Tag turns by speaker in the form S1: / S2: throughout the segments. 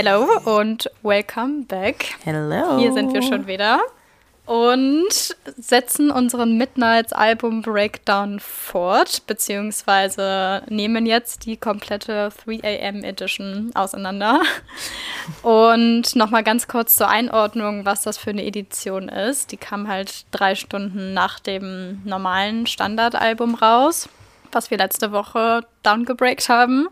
S1: Hello und welcome back.
S2: Hello.
S1: Hier sind wir schon wieder und setzen unseren Midnights Album Breakdown fort, beziehungsweise nehmen jetzt die komplette 3am Edition auseinander. Und nochmal ganz kurz zur Einordnung, was das für eine Edition ist. Die kam halt drei Stunden nach dem normalen Standardalbum raus, was wir letzte Woche downgebreakt haben.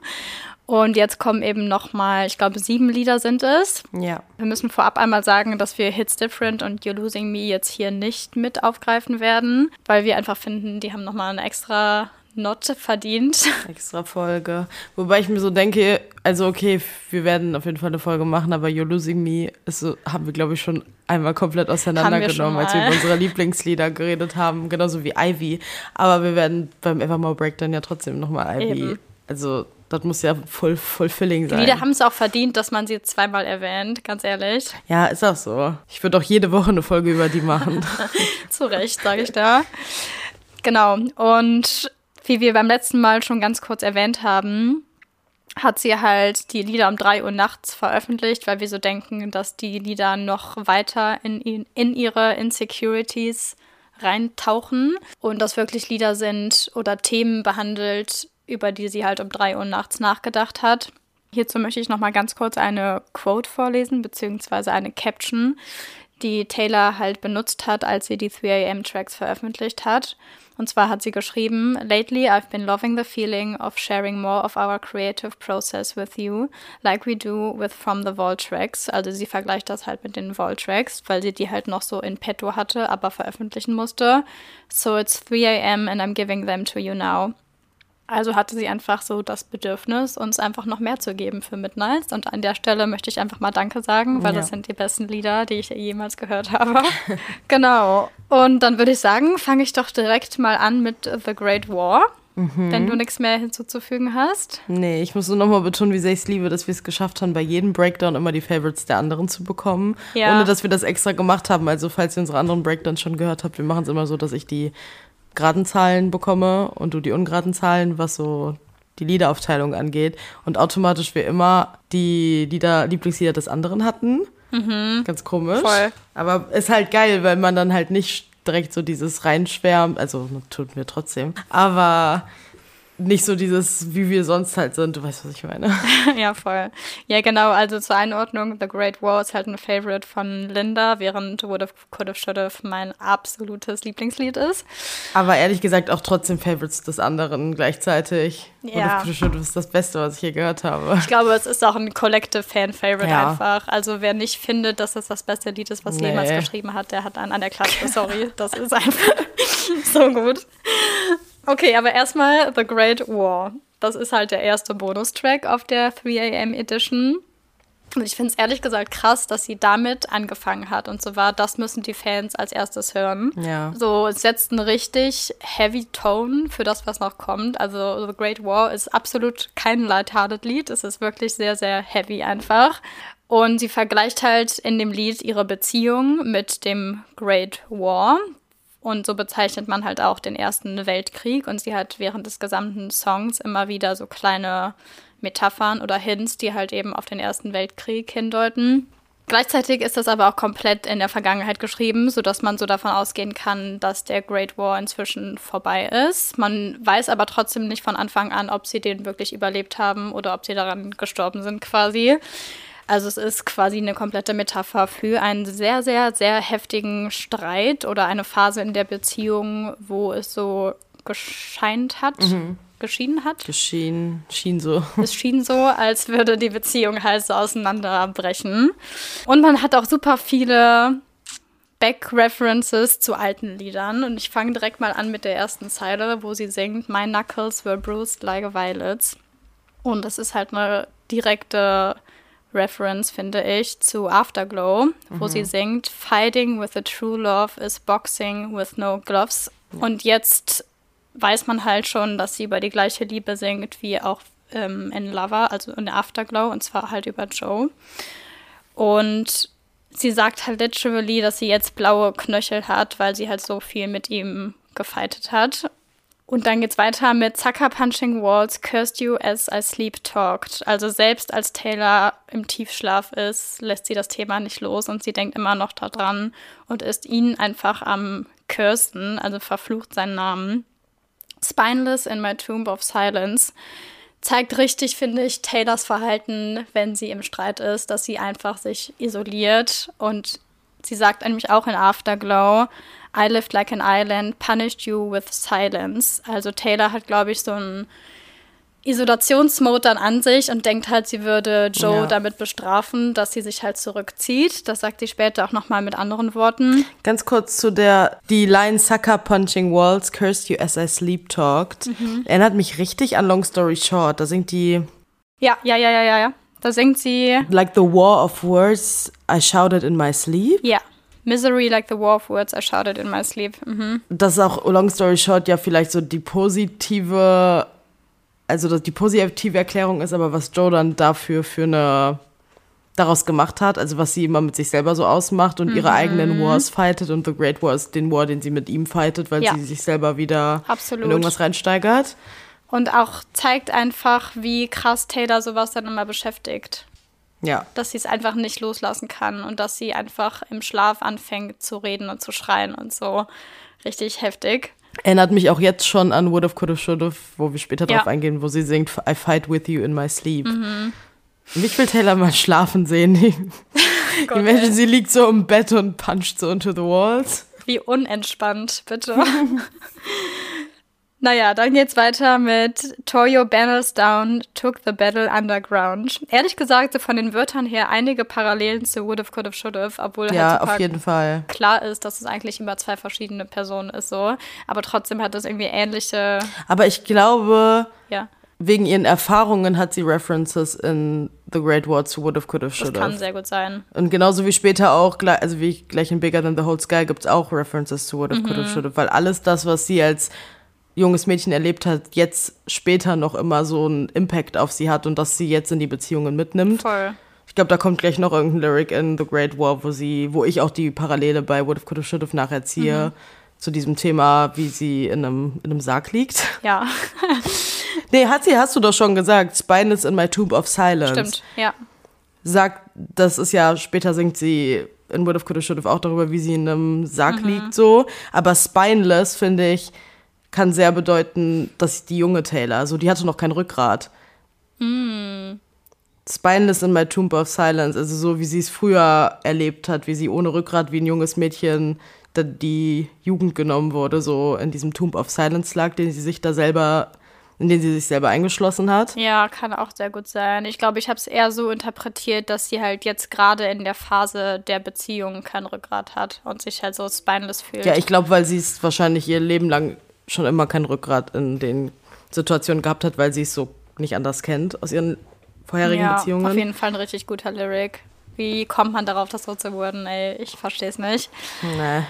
S1: Und jetzt kommen eben nochmal, ich glaube, sieben Lieder sind es.
S2: Ja.
S1: Wir müssen vorab einmal sagen, dass wir Hits Different und You're Losing Me jetzt hier nicht mit aufgreifen werden, weil wir einfach finden, die haben nochmal eine extra Note verdient.
S2: Extra Folge. Wobei ich mir so denke, also okay, wir werden auf jeden Fall eine Folge machen, aber You're Losing Me ist so, haben wir, glaube ich, schon einmal komplett auseinandergenommen, als wir über unsere Lieblingslieder geredet haben, genauso wie Ivy. Aber wir werden beim Evermore Breakdown ja trotzdem nochmal Ivy. Eben. Also das muss ja voll fulfilling sein.
S1: Die Lieder haben es auch verdient, dass man sie zweimal erwähnt, ganz ehrlich.
S2: Ja, ist auch so. Ich würde auch jede Woche eine Folge über die machen.
S1: Zu Recht, sage ich da. Genau. Und wie wir beim letzten Mal schon ganz kurz erwähnt haben, hat sie halt die Lieder um 3 Uhr nachts veröffentlicht, weil wir so denken, dass die Lieder noch weiter in, in ihre Insecurities reintauchen und dass wirklich Lieder sind oder Themen behandelt, über die sie halt um drei Uhr nachts nachgedacht hat. Hierzu möchte ich nochmal ganz kurz eine Quote vorlesen, beziehungsweise eine Caption, die Taylor halt benutzt hat, als sie die 3am Tracks veröffentlicht hat. Und zwar hat sie geschrieben, Lately I've been loving the feeling of sharing more of our creative process with you, like we do with From the Vault Tracks. Also sie vergleicht das halt mit den Vault Tracks, weil sie die halt noch so in petto hatte, aber veröffentlichen musste. So it's 3am and I'm giving them to you now. Also hatte sie einfach so das Bedürfnis, uns einfach noch mehr zu geben für Midnights. Und an der Stelle möchte ich einfach mal Danke sagen, weil ja. das sind die besten Lieder, die ich jemals gehört habe. genau. Und dann würde ich sagen, fange ich doch direkt mal an mit The Great War. Mhm. Wenn du nichts mehr hinzuzufügen hast.
S2: Nee, ich muss nur nochmal betonen, wie sehr ich es liebe, dass wir es geschafft haben, bei jedem Breakdown immer die Favorites der anderen zu bekommen. Ja. Ohne dass wir das extra gemacht haben. Also, falls ihr unsere anderen Breakdowns schon gehört habt, wir machen es immer so, dass ich die geraden Zahlen bekomme und du die ungeraden Zahlen, was so die Liederaufteilung angeht. Und automatisch wir immer die Lieder, Lieblingslieder des anderen hatten. Mhm. Ganz komisch. Voll. Aber ist halt geil, weil man dann halt nicht direkt so dieses reinschwärmt. Also tut mir trotzdem. Aber nicht so dieses, wie wir sonst halt sind. Du weißt, was ich meine.
S1: ja, voll. Ja, genau. Also zur Einordnung, The Great War ist halt ein Favorite von Linda, während Would Have, Could Have, Should Have mein absolutes Lieblingslied ist.
S2: Aber ehrlich gesagt auch trotzdem Favorites des anderen gleichzeitig. Ja. Would Have, Could Have, Should Have ist das Beste, was ich hier gehört habe.
S1: Ich glaube, es ist auch ein Collective Fan-Favorite ja. einfach. Also wer nicht findet, dass es das beste Lied ist, was nee. jemals geschrieben hat, der hat einen an der Klasse. Sorry, das ist einfach so gut. Okay, aber erstmal The Great War. Das ist halt der erste Bonustrack auf der 3am Edition. Und ich finde es ehrlich gesagt krass, dass sie damit angefangen hat. Und so war, das müssen die Fans als erstes hören.
S2: Ja.
S1: So, es setzt einen richtig heavy Tone für das, was noch kommt. Also The Great War ist absolut kein lighthearted Lied. Es ist wirklich sehr, sehr heavy einfach. Und sie vergleicht halt in dem Lied ihre Beziehung mit dem Great War. Und so bezeichnet man halt auch den Ersten Weltkrieg. Und sie hat während des gesamten Songs immer wieder so kleine Metaphern oder Hints, die halt eben auf den Ersten Weltkrieg hindeuten. Gleichzeitig ist das aber auch komplett in der Vergangenheit geschrieben, sodass man so davon ausgehen kann, dass der Great War inzwischen vorbei ist. Man weiß aber trotzdem nicht von Anfang an, ob sie den wirklich überlebt haben oder ob sie daran gestorben sind quasi. Also es ist quasi eine komplette Metapher für einen sehr, sehr, sehr heftigen Streit oder eine Phase in der Beziehung, wo es so gescheint hat. Mhm. Geschieden hat.
S2: Geschieden, schien so.
S1: Es schien so, als würde die Beziehung halt so auseinanderbrechen. Und man hat auch super viele Back-References zu alten Liedern. Und ich fange direkt mal an mit der ersten Zeile, wo sie singt: My knuckles were bruised like violets. Und das ist halt eine direkte Reference, finde ich, zu Afterglow, wo mhm. sie singt, Fighting with a true love is boxing with no gloves. Und jetzt weiß man halt schon, dass sie über die gleiche Liebe singt wie auch ähm, in Lover, also in Afterglow, und zwar halt über Joe. Und sie sagt halt literally, dass sie jetzt blaue Knöchel hat, weil sie halt so viel mit ihm gefightet hat. Und dann geht's weiter mit Sucker Punching Walls, Cursed You as I Sleep Talked. Also selbst als Taylor im Tiefschlaf ist, lässt sie das Thema nicht los und sie denkt immer noch daran und ist ihn einfach am Kirsten, also verflucht seinen Namen. Spineless in My Tomb of Silence zeigt richtig, finde ich, Taylors Verhalten, wenn sie im Streit ist, dass sie einfach sich isoliert und sie sagt nämlich auch in Afterglow, I lived like an island, punished you with silence. Also Taylor hat, glaube ich, so einen Isolationsmode dann an sich und denkt halt, sie würde Joe ja. damit bestrafen, dass sie sich halt zurückzieht. Das sagt sie später auch nochmal mit anderen Worten.
S2: Ganz kurz zu der, die Line Sucker Punching Walls, Cursed You as I Sleep Talked. Mhm. Erinnert mich richtig an Long Story Short. Da singt die.
S1: Ja, ja, ja, ja, ja, ja. Da singt sie.
S2: Like the war of words I shouted in my sleep.
S1: Ja. Misery like the war of words I shouted in my sleep. Mhm.
S2: Das ist auch, long story short, ja vielleicht so die positive, also die positive Erklärung ist, aber was Joe dann dafür für eine daraus gemacht hat, also was sie immer mit sich selber so ausmacht und mhm. ihre eigenen Wars fightet und The Great War ist den War, den sie mit ihm fightet, weil ja. sie sich selber wieder Absolut. in irgendwas reinsteigert.
S1: Und auch zeigt einfach, wie krass Taylor sowas dann immer beschäftigt.
S2: Ja.
S1: Dass sie es einfach nicht loslassen kann und dass sie einfach im Schlaf anfängt zu reden und zu schreien und so. Richtig heftig.
S2: Erinnert mich auch jetzt schon an Would Have, Could Have, Should Have, wo wir später ja. drauf eingehen, wo sie singt I fight with you in my sleep. Mhm. Ich will Taylor mal schlafen sehen. Gott, Imagine, sie liegt so im Bett und puncht so into the walls.
S1: Wie unentspannt, bitte. Naja, dann geht's weiter mit Toyo Banners Down took the battle underground. Ehrlich gesagt, so von den Wörtern her einige Parallelen zu Would have, Could have, Should have, obwohl
S2: ja, halt auf jeden Fall.
S1: klar ist, dass es eigentlich immer zwei verschiedene Personen ist so. Aber trotzdem hat es irgendwie ähnliche.
S2: Aber ich glaube,
S1: ja.
S2: wegen ihren Erfahrungen hat sie References in The Great War zu Would have, Could have, Should have. Das
S1: kann sehr gut sein.
S2: Und genauso wie später auch, also wie gleich in Bigger Than the Whole Sky gibt es auch References zu Would have, mhm. Could have, Should have. Weil alles das, was sie als junges Mädchen erlebt hat, jetzt später noch immer so einen Impact auf sie hat und dass sie jetzt in die Beziehungen mitnimmt.
S1: Voll.
S2: Ich glaube, da kommt gleich noch irgendein Lyric in The Great War, wo sie, wo ich auch die Parallele bei Would Have Could Have Should Have nacherziehe. Mhm. Zu diesem Thema, wie sie in einem, in einem Sarg liegt.
S1: Ja.
S2: nee, hat sie, hast du doch schon gesagt. Spineless in my tube of silence.
S1: Stimmt, ja.
S2: Sagt, das ist ja, später singt sie in Would Have Could Have Should Have auch darüber, wie sie in einem Sarg mhm. liegt, so. Aber spineless, finde ich, kann sehr bedeuten, dass die junge Taylor, also die hatte noch kein Rückgrat.
S1: Mm.
S2: Spineless in my Tomb of Silence, also so wie sie es früher erlebt hat, wie sie ohne Rückgrat wie ein junges Mädchen die Jugend genommen wurde, so in diesem Tomb of Silence lag, den sie sich da selber, in den sie sich selber eingeschlossen hat.
S1: Ja, kann auch sehr gut sein. Ich glaube, ich habe es eher so interpretiert, dass sie halt jetzt gerade in der Phase der Beziehung kein Rückgrat hat und sich halt so spineless fühlt.
S2: Ja, ich glaube, weil sie es wahrscheinlich ihr Leben lang schon immer kein Rückgrat in den Situationen gehabt hat, weil sie es so nicht anders kennt aus ihren vorherigen ja, Beziehungen.
S1: Auf jeden Fall ein richtig guter Lyric. Wie kommt man darauf, das so zu wurden? Ey, ich verstehe es nicht.
S2: Nee.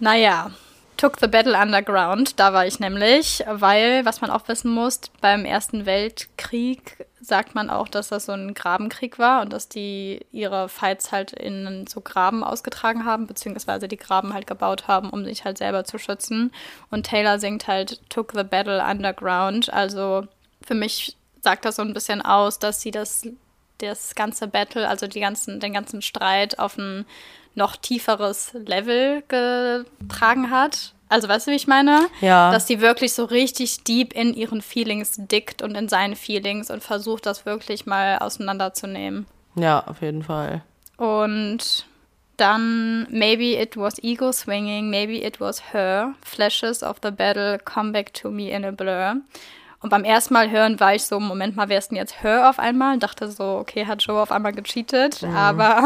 S1: Naja, Took the Battle Underground, da war ich nämlich, weil, was man auch wissen muss, beim Ersten Weltkrieg sagt man auch, dass das so ein Grabenkrieg war und dass die ihre Fights halt in so Graben ausgetragen haben, beziehungsweise die Graben halt gebaut haben, um sich halt selber zu schützen. Und Taylor singt halt Took the Battle Underground. Also für mich sagt das so ein bisschen aus, dass sie das, das ganze Battle, also die ganzen, den ganzen Streit auf ein noch tieferes Level getragen hat. Also weißt du, wie ich meine?
S2: Ja.
S1: Dass sie wirklich so richtig deep in ihren Feelings dickt und in seinen Feelings und versucht, das wirklich mal auseinanderzunehmen.
S2: Ja, auf jeden Fall.
S1: Und dann Maybe it was ego swinging, maybe it was her. Flashes of the battle come back to me in a blur. Und beim ersten Mal hören war ich so, Moment mal, wer ist denn jetzt Her auf einmal? Dachte so, okay, hat Joe auf einmal gecheatet. Mhm. Aber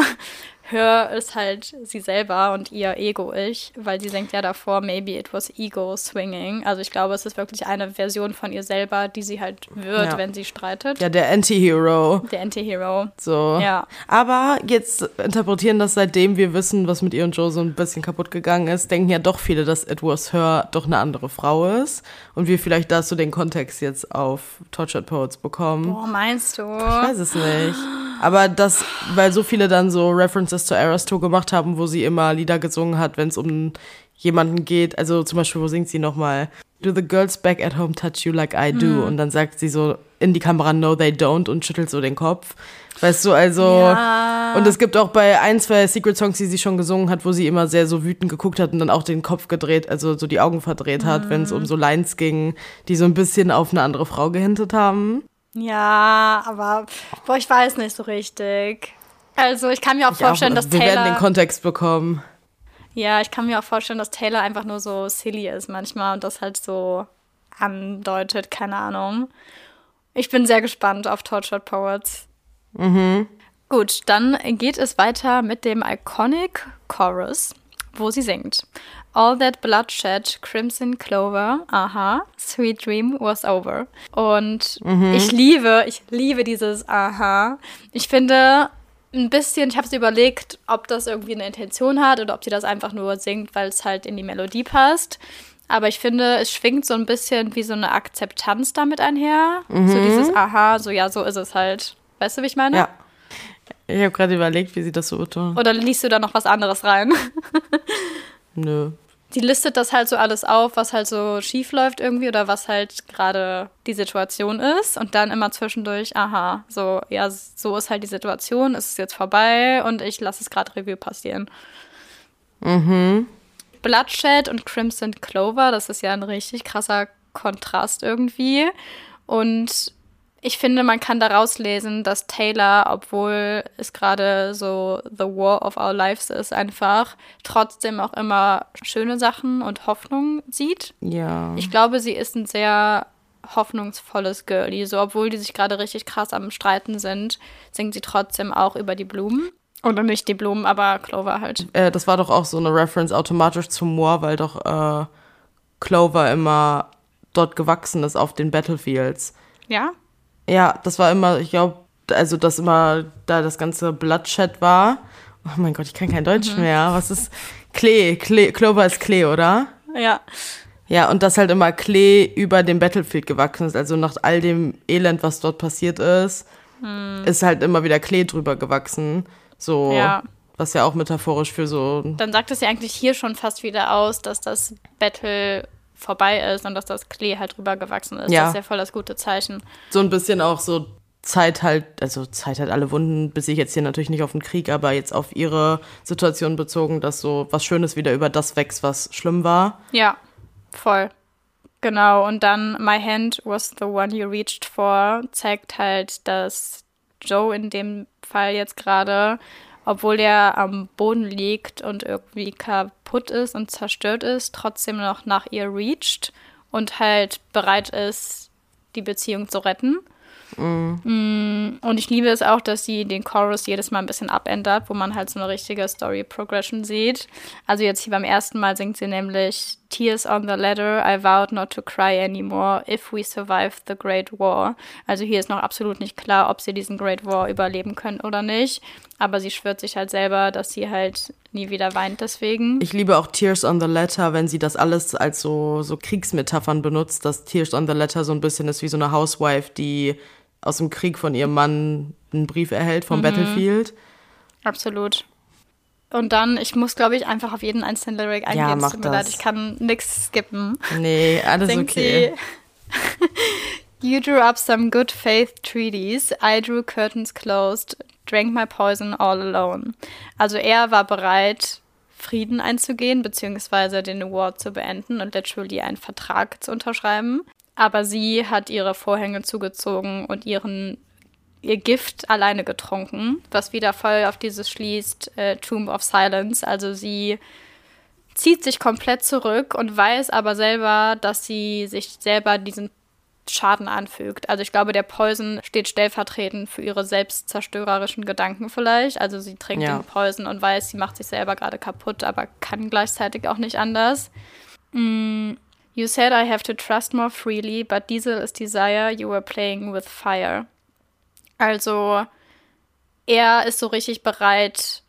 S1: Hör ist halt sie selber und ihr Ego-Ich, weil sie denkt ja davor, maybe it was ego swinging. Also ich glaube, es ist wirklich eine Version von ihr selber, die sie halt wird, ja. wenn sie streitet.
S2: Ja, der Anti-Hero.
S1: Der Anti-Hero.
S2: So.
S1: Ja.
S2: Aber jetzt interpretieren das, seitdem wir wissen, was mit ihr und Joe so ein bisschen kaputt gegangen ist, denken ja doch viele, dass it was her doch eine andere Frau ist. Und wir vielleicht da so den Kontext jetzt auf Tortured Poets bekommen.
S1: Boah, meinst du? Ich
S2: weiß es nicht. Aber das, weil so viele dann so References zu Eras Tour gemacht haben, wo sie immer Lieder gesungen hat, wenn es um jemanden geht. Also zum Beispiel, wo singt sie nochmal? do the girls back at home touch you like I do? Mhm. Und dann sagt sie so in die Kamera, no, they don't und schüttelt so den Kopf. Weißt du, also. Ja. Und es gibt auch bei ein, zwei Secret Songs, die sie schon gesungen hat, wo sie immer sehr so wütend geguckt hat und dann auch den Kopf gedreht, also so die Augen verdreht hat, mhm. wenn es um so Lines ging, die so ein bisschen auf eine andere Frau gehintet haben.
S1: Ja, aber boah, ich weiß nicht so richtig. Also ich kann mir auch ich vorstellen, auch, dass
S2: wir Taylor. Wir werden den Kontext bekommen.
S1: Ja, ich kann mir auch vorstellen, dass Taylor einfach nur so silly ist manchmal und das halt so andeutet, keine Ahnung. Ich bin sehr gespannt auf Tortured Poets. Mhm. Gut, dann geht es weiter mit dem Iconic Chorus, wo sie singt. All that bloodshed, crimson clover, aha, sweet dream was over. Und mhm. ich liebe, ich liebe dieses aha. Ich finde ein bisschen, ich habe es überlegt, ob das irgendwie eine Intention hat oder ob sie das einfach nur singt, weil es halt in die Melodie passt. Aber ich finde, es schwingt so ein bisschen wie so eine Akzeptanz damit einher. Mhm. So dieses Aha, so ja, so ist es halt. Weißt du, wie ich meine?
S2: Ja. Ich habe gerade überlegt, wie sie das so betont.
S1: Oder liest du da noch was anderes rein?
S2: Nö.
S1: Die listet das halt so alles auf, was halt so schief läuft irgendwie oder was halt gerade die Situation ist und dann immer zwischendurch, aha, so, ja, so ist halt die Situation, es ist jetzt vorbei und ich lasse es gerade Review passieren. Mhm. Bloodshed und Crimson Clover, das ist ja ein richtig krasser Kontrast irgendwie und ich finde, man kann daraus lesen, dass Taylor, obwohl es gerade so The War of Our Lives ist, einfach trotzdem auch immer schöne Sachen und Hoffnung sieht.
S2: Ja.
S1: Ich glaube, sie ist ein sehr hoffnungsvolles Girlie. So, obwohl die sich gerade richtig krass am Streiten sind, singt sie trotzdem auch über die Blumen. Oder nicht die Blumen, aber Clover halt.
S2: Äh, das war doch auch so eine Reference automatisch zum Moor, weil doch äh, Clover immer dort gewachsen ist auf den Battlefields.
S1: Ja?
S2: Ja, das war immer, ich glaube, also dass immer da das ganze Bloodshed war. Oh mein Gott, ich kann kein Deutsch mhm. mehr. Was ist Klee? Klee? Clover ist Klee, oder?
S1: Ja.
S2: Ja, und dass halt immer Klee über dem Battlefield gewachsen ist. Also nach all dem Elend, was dort passiert ist, mhm. ist halt immer wieder Klee drüber gewachsen. So. Ja. Was ja auch metaphorisch für so.
S1: Dann sagt es ja eigentlich hier schon fast wieder aus, dass das Battle vorbei ist und dass das Klee halt drüber gewachsen ist. Ja. Das ist ja voll das gute Zeichen.
S2: So ein bisschen auch so Zeit halt, also Zeit halt alle Wunden, bis ich jetzt hier natürlich nicht auf den Krieg, aber jetzt auf ihre Situation bezogen, dass so was Schönes wieder über das wächst, was schlimm war.
S1: Ja, voll. Genau, und dann My Hand was the one you reached for zeigt halt, dass Joe in dem Fall jetzt gerade obwohl er am Boden liegt und irgendwie kaputt ist und zerstört ist, trotzdem noch nach ihr reacht und halt bereit ist, die Beziehung zu retten. Mhm. Und ich liebe es auch, dass sie den Chorus jedes Mal ein bisschen abändert, wo man halt so eine richtige Story Progression sieht. Also jetzt hier beim ersten Mal singt sie nämlich Tears on the ladder, I vowed not to cry anymore if we survive the Great War. Also hier ist noch absolut nicht klar, ob sie diesen Great War überleben können oder nicht. Aber sie schwört sich halt selber, dass sie halt nie wieder weint deswegen.
S2: Ich liebe auch Tears on the Letter, wenn sie das alles als so, so Kriegsmetaphern benutzt, dass Tears on the Letter so ein bisschen ist wie so eine Housewife, die aus dem Krieg von ihrem Mann einen Brief erhält vom mhm. Battlefield.
S1: Absolut. Und dann, ich muss, glaube ich, einfach auf jeden einzelnen Lyric eingehen. Ja, mach Tut mir das. leid, ich kann nichts skippen.
S2: Nee, alles Denkt okay.
S1: you drew up some good faith treaties. I drew curtains closed. Drank my poison all alone. Also er war bereit, Frieden einzugehen, beziehungsweise den Award zu beenden und literally einen Vertrag zu unterschreiben. Aber sie hat ihre Vorhänge zugezogen und ihren ihr Gift alleine getrunken, was wieder voll auf dieses schließt, äh, Tomb of Silence. Also sie zieht sich komplett zurück und weiß aber selber, dass sie sich selber diesen Schaden anfügt. Also ich glaube, der Poison steht stellvertretend für ihre selbstzerstörerischen Gedanken vielleicht. Also sie trinkt ja. den Poison und weiß, sie macht sich selber gerade kaputt, aber kann gleichzeitig auch nicht anders. Mm. You said I have to trust more freely, but diesel is desire, you were playing with fire. Also, er ist so richtig bereit,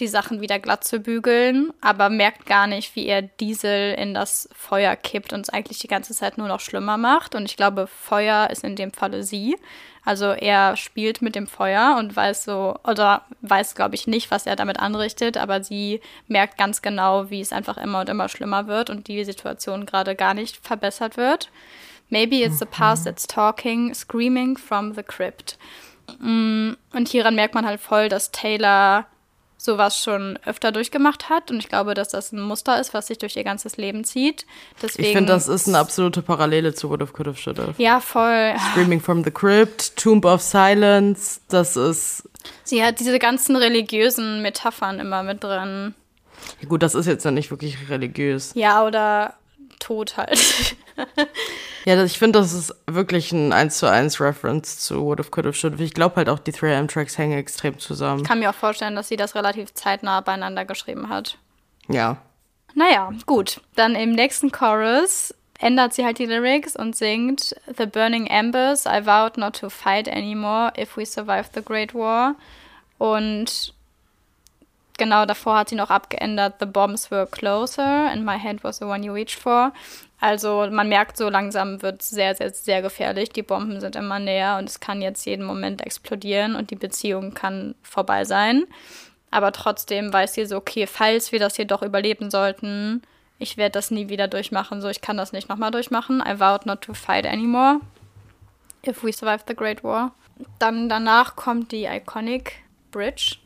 S1: die Sachen wieder glatt zu bügeln, aber merkt gar nicht, wie er Diesel in das Feuer kippt und es eigentlich die ganze Zeit nur noch schlimmer macht. Und ich glaube, Feuer ist in dem Falle sie. Also er spielt mit dem Feuer und weiß so, oder weiß, glaube ich, nicht, was er damit anrichtet, aber sie merkt ganz genau, wie es einfach immer und immer schlimmer wird und die Situation gerade gar nicht verbessert wird. Maybe it's the past that's talking, screaming from the crypt. Mm, und hieran merkt man halt voll, dass Taylor sowas schon öfter durchgemacht hat. Und ich glaube, dass das ein Muster ist, was sich durch ihr ganzes Leben zieht.
S2: Deswegen, ich finde, das ist eine absolute Parallele zu What If Could Have Should Have.
S1: Ja, voll.
S2: Screaming from the Crypt, Tomb of Silence, das ist...
S1: Sie hat diese ganzen religiösen Metaphern immer mit drin.
S2: Ja, gut, das ist jetzt ja nicht wirklich religiös.
S1: Ja, oder Tod halt.
S2: Ja, ich finde, das ist wirklich ein 1 zu 1 Reference zu What If Could Have Should Have. Ich glaube halt auch, die 3M-Tracks hängen extrem zusammen.
S1: Ich kann mir auch vorstellen, dass sie das relativ zeitnah beieinander geschrieben hat.
S2: Ja.
S1: Naja, gut. Dann im nächsten Chorus ändert sie halt die Lyrics und singt The burning embers, I vowed not to fight anymore if we survive the Great War. Und genau davor hat sie noch abgeändert The bombs were closer and my hand was the one you reached for. Also man merkt so langsam wird sehr, sehr, sehr gefährlich. Die Bomben sind immer näher und es kann jetzt jeden Moment explodieren und die Beziehung kann vorbei sein. Aber trotzdem weiß sie so, okay, falls wir das hier doch überleben sollten, ich werde das nie wieder durchmachen. So, ich kann das nicht nochmal durchmachen. I vowed not to fight anymore. If we survive the Great War. Dann danach kommt die iconic Bridge.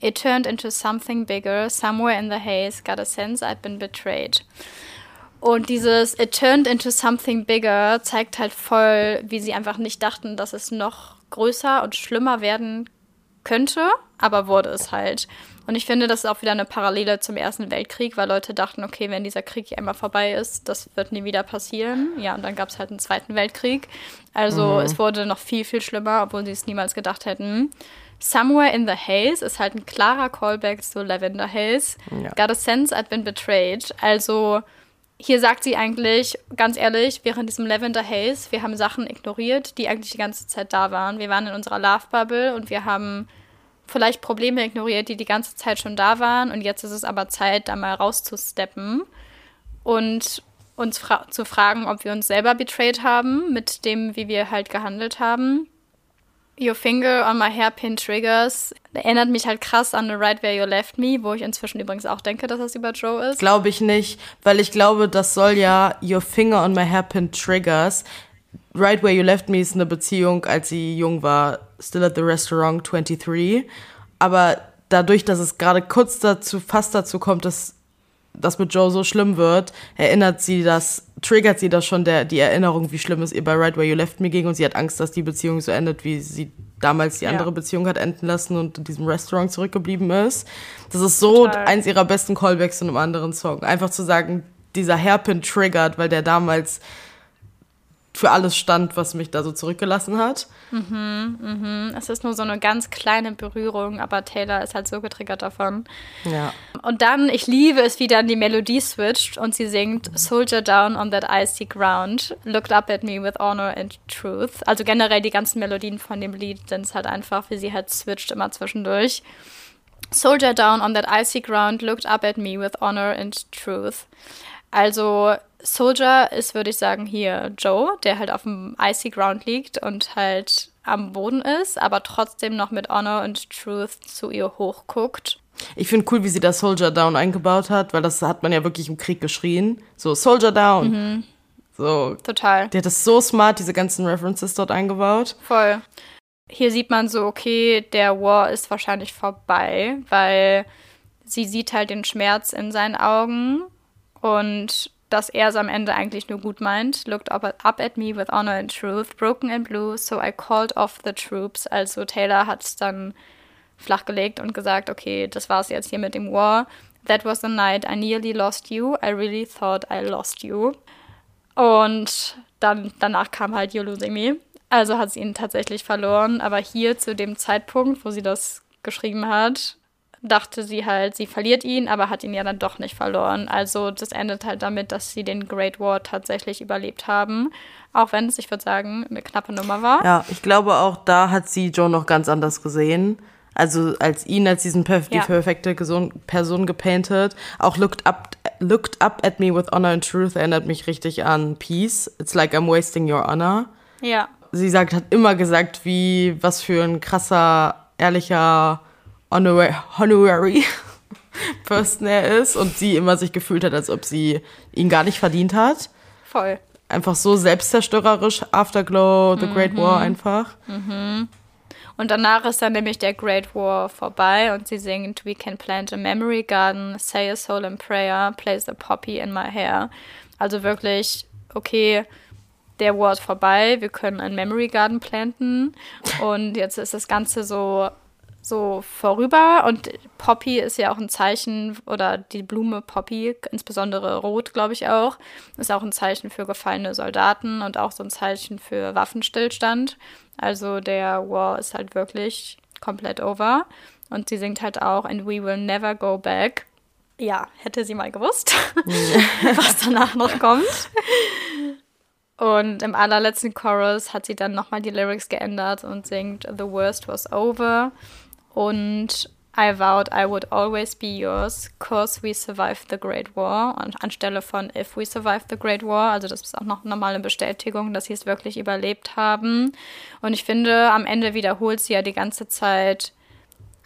S1: It turned into something bigger. Somewhere in the haze, got a sense I'd been betrayed. Und dieses It turned into something bigger zeigt halt voll, wie sie einfach nicht dachten, dass es noch größer und schlimmer werden könnte, aber wurde es halt. Und ich finde, das ist auch wieder eine Parallele zum Ersten Weltkrieg, weil Leute dachten, okay, wenn dieser Krieg einmal vorbei ist, das wird nie wieder passieren. Ja, und dann gab es halt einen Zweiten Weltkrieg. Also mhm. es wurde noch viel, viel schlimmer, obwohl sie es niemals gedacht hätten. Somewhere in the Haze ist halt ein klarer Callback zu Lavender Haze. Ja. Got a sense I'd been betrayed. Also hier sagt sie eigentlich, ganz ehrlich, während diesem Lavender Haze, wir haben Sachen ignoriert, die eigentlich die ganze Zeit da waren. Wir waren in unserer Love Bubble und wir haben vielleicht Probleme ignoriert, die die ganze Zeit schon da waren. Und jetzt ist es aber Zeit, da mal rauszusteppen und uns fra zu fragen, ob wir uns selber betrayed haben mit dem, wie wir halt gehandelt haben. Your Finger on My Hairpin Triggers erinnert mich halt krass an The Right Where You Left Me, wo ich inzwischen übrigens auch denke, dass das über Joe ist.
S2: Glaube ich nicht, weil ich glaube, das soll ja Your Finger on My Hairpin Triggers. Right Where You Left Me ist eine Beziehung, als sie jung war, still at the restaurant 23. Aber dadurch, dass es gerade kurz dazu, fast dazu kommt, dass das mit Joe so schlimm wird, erinnert sie das, triggert sie das schon der, die Erinnerung, wie schlimm es ihr bei Right Where You Left Me ging und sie hat Angst, dass die Beziehung so endet, wie sie damals die ja. andere Beziehung hat enden lassen und in diesem Restaurant zurückgeblieben ist. Das ist so Total. eins ihrer besten Callbacks in einem anderen Song. Einfach zu sagen, dieser Hairpin triggert, weil der damals für alles stand, was mich da so zurückgelassen hat.
S1: Mhm, mhm. Es ist nur so eine ganz kleine Berührung, aber Taylor ist halt so getriggert davon.
S2: Ja.
S1: Und dann, ich liebe es, wie dann die Melodie switcht und sie singt Soldier down on that icy ground, looked up at me with honor and truth. Also generell die ganzen Melodien von dem Lied sind es halt einfach, wie sie halt switcht immer zwischendurch. Soldier down on that icy ground, looked up at me with honor and truth. Also Soldier ist, würde ich sagen, hier Joe, der halt auf dem Icy Ground liegt und halt am Boden ist, aber trotzdem noch mit Honor und Truth zu ihr hochguckt.
S2: Ich finde cool, wie sie das Soldier Down eingebaut hat, weil das hat man ja wirklich im Krieg geschrien. So, Soldier Down. Mhm. So.
S1: Total.
S2: Die hat das so smart, diese ganzen References dort eingebaut.
S1: Voll. Hier sieht man so, okay, der War ist wahrscheinlich vorbei, weil sie sieht halt den Schmerz in seinen Augen und dass er es am Ende eigentlich nur gut meint. Looked up at, up at me with honor and truth, broken and blue, so I called off the troops. Also Taylor hat es dann flachgelegt und gesagt, okay, das war's jetzt hier mit dem War. That was the night I nearly lost you. I really thought I lost you. Und dann danach kam halt You Losing Me. Also hat sie ihn tatsächlich verloren. Aber hier zu dem Zeitpunkt, wo sie das geschrieben hat, dachte sie halt, sie verliert ihn, aber hat ihn ja dann doch nicht verloren. Also das endet halt damit, dass sie den Great War tatsächlich überlebt haben. Auch wenn es, ich würde sagen, eine knappe Nummer war.
S2: Ja, ich glaube auch da hat sie Joe noch ganz anders gesehen. Also als ihn, als diesen perf ja. die perfekte Person gepainted. Auch looked up, looked up at me with honor and truth erinnert mich richtig an Peace. It's like I'm wasting your honor.
S1: Ja.
S2: Sie sagt, hat immer gesagt, wie, was für ein krasser, ehrlicher Honorary Person er ist und sie immer sich gefühlt hat, als ob sie ihn gar nicht verdient hat.
S1: Voll.
S2: Einfach so selbstzerstörerisch, Afterglow, The mhm. Great War einfach.
S1: Mhm. Und danach ist dann nämlich der Great War vorbei und sie singt We can plant a memory garden, say a soul in prayer, place a poppy in my hair. Also wirklich, okay, der War ist vorbei, wir können ein Memory Garden planten und jetzt ist das Ganze so so vorüber und Poppy ist ja auch ein Zeichen oder die Blume Poppy, insbesondere rot, glaube ich auch, ist auch ein Zeichen für gefallene Soldaten und auch so ein Zeichen für Waffenstillstand. Also der War ist halt wirklich komplett over und sie singt halt auch and we will never go back. Ja, hätte sie mal gewusst, was danach noch kommt. Und im allerletzten Chorus hat sie dann nochmal die Lyrics geändert und singt The worst was over. Und I vowed I would always be yours, cause we survived the Great War. Und anstelle von If we survived the Great War, also das ist auch noch nochmal eine Bestätigung, dass sie es wirklich überlebt haben. Und ich finde, am Ende wiederholt sie ja die ganze Zeit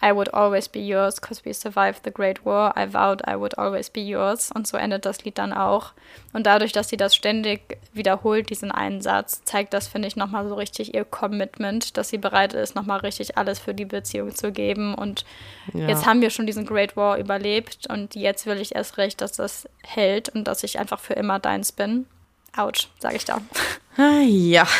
S1: I would always be yours because we survived the Great War. I vowed I would always be yours. Und so endet das Lied dann auch. Und dadurch, dass sie das ständig wiederholt, diesen einen Satz, zeigt das, finde ich, nochmal so richtig ihr Commitment, dass sie bereit ist, nochmal richtig alles für die Beziehung zu geben. Und ja. jetzt haben wir schon diesen Great War überlebt. Und jetzt will ich erst recht, dass das hält und dass ich einfach für immer deins bin. Autsch, sage ich da.
S2: Ah, ja.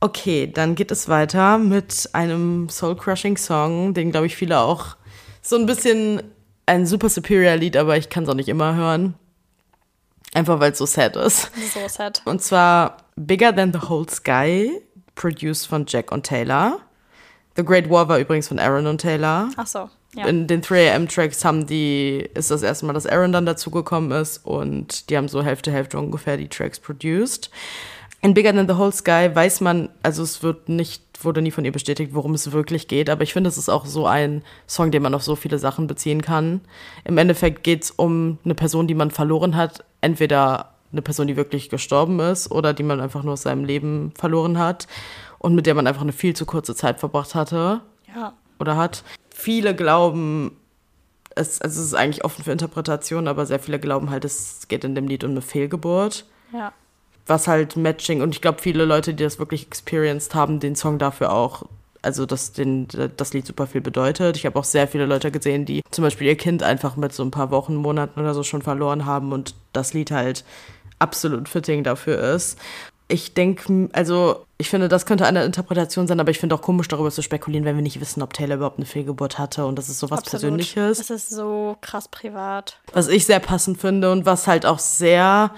S2: Okay, dann geht es weiter mit einem Soul-Crushing-Song, den, glaube ich, viele auch so ein bisschen ein super superior Lied, aber ich kann es auch nicht immer hören. Einfach weil es so sad ist.
S1: So sad.
S2: Und zwar Bigger Than the Whole Sky, produced von Jack und Taylor. The Great War war übrigens von Aaron und Taylor.
S1: Ach so.
S2: Ja. In den 3am-Tracks haben die, ist das erste Mal, dass Aaron dann dazugekommen ist und die haben so Hälfte, Hälfte ungefähr die Tracks produced. In Bigger Than the Whole Sky weiß man, also es wird nicht, wurde nie von ihr bestätigt, worum es wirklich geht, aber ich finde, es ist auch so ein Song, den man auf so viele Sachen beziehen kann. Im Endeffekt geht es um eine Person, die man verloren hat, entweder eine Person, die wirklich gestorben ist oder die man einfach nur aus seinem Leben verloren hat und mit der man einfach eine viel zu kurze Zeit verbracht hatte.
S1: Ja.
S2: Oder hat. Viele glauben, es, also es ist eigentlich offen für Interpretation, aber sehr viele glauben halt, es geht in dem Lied um eine Fehlgeburt.
S1: Ja
S2: was halt Matching und ich glaube, viele Leute, die das wirklich experienced haben, den Song dafür auch, also dass den, das Lied super viel bedeutet. Ich habe auch sehr viele Leute gesehen, die zum Beispiel ihr Kind einfach mit so ein paar Wochen, Monaten oder so schon verloren haben und das Lied halt absolut fitting dafür ist. Ich denke, also ich finde, das könnte eine Interpretation sein, aber ich finde auch komisch, darüber zu spekulieren, wenn wir nicht wissen, ob Taylor überhaupt eine Fehlgeburt hatte und das ist so was Persönliches.
S1: Das ist so krass privat.
S2: Was ich sehr passend finde und was halt auch sehr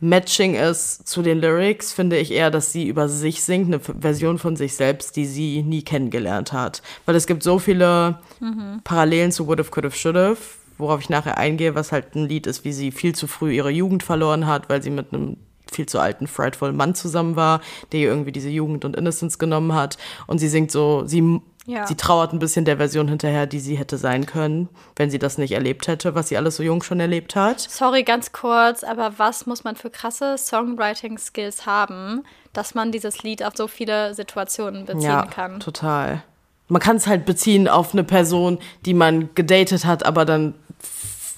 S2: Matching ist zu den Lyrics, finde ich eher, dass sie über sich singt, eine Version von sich selbst, die sie nie kennengelernt hat. Weil es gibt so viele mhm. Parallelen zu Would Have, Could Have, Should Have, worauf ich nachher eingehe, was halt ein Lied ist, wie sie viel zu früh ihre Jugend verloren hat, weil sie mit einem viel zu alten, frightful Mann zusammen war, der ihr irgendwie diese Jugend und Innocence genommen hat. Und sie singt so, sie ja. Sie trauert ein bisschen der Version hinterher, die sie hätte sein können, wenn sie das nicht erlebt hätte, was sie alles so jung schon erlebt hat.
S1: Sorry, ganz kurz, aber was muss man für krasse Songwriting-Skills haben, dass man dieses Lied auf so viele Situationen beziehen ja, kann?
S2: Total. Man kann es halt beziehen auf eine Person, die man gedatet hat, aber dann,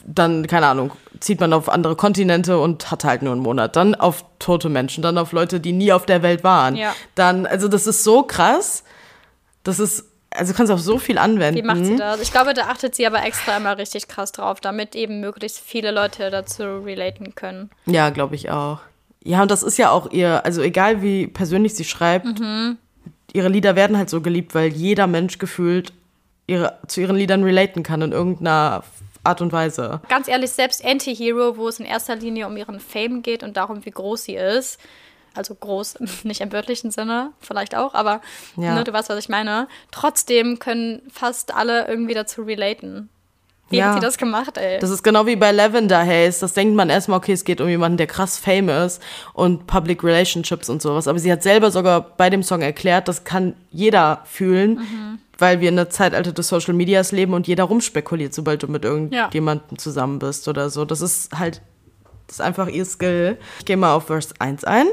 S2: dann, keine Ahnung, zieht man auf andere Kontinente und hat halt nur einen Monat. Dann auf tote Menschen, dann auf Leute, die nie auf der Welt waren.
S1: Ja.
S2: Dann, also das ist so krass. Das ist also du kannst auf so viel anwenden.
S1: Wie macht sie das? Ich glaube, da achtet sie aber extra immer richtig krass drauf, damit eben möglichst viele Leute dazu relaten können.
S2: Ja, glaube ich auch. Ja, und das ist ja auch ihr, also egal wie persönlich sie schreibt, mhm. ihre Lieder werden halt so geliebt, weil jeder Mensch gefühlt ihre, zu ihren Liedern relaten kann in irgendeiner Art und Weise.
S1: Ganz ehrlich, selbst Anti-Hero, wo es in erster Linie um ihren Fame geht und darum, wie groß sie ist, also groß, nicht im wörtlichen Sinne, vielleicht auch, aber ja. ne, du weißt, was ich meine. Trotzdem können fast alle irgendwie dazu relaten. Wie ja. hat sie das gemacht, ey?
S2: Das ist genau wie bei Lavender Haze. Das denkt man erstmal, okay, es geht um jemanden, der krass fame ist und Public Relationships und sowas. Aber sie hat selber sogar bei dem Song erklärt, das kann jeder fühlen, mhm. weil wir in der Zeitalter des Social Medias leben und jeder rumspekuliert, sobald du mit irgendjemandem ja. zusammen bist oder so. Das ist halt, das ist einfach ihr Skill. Ich gehe mal auf Verse 1 ein.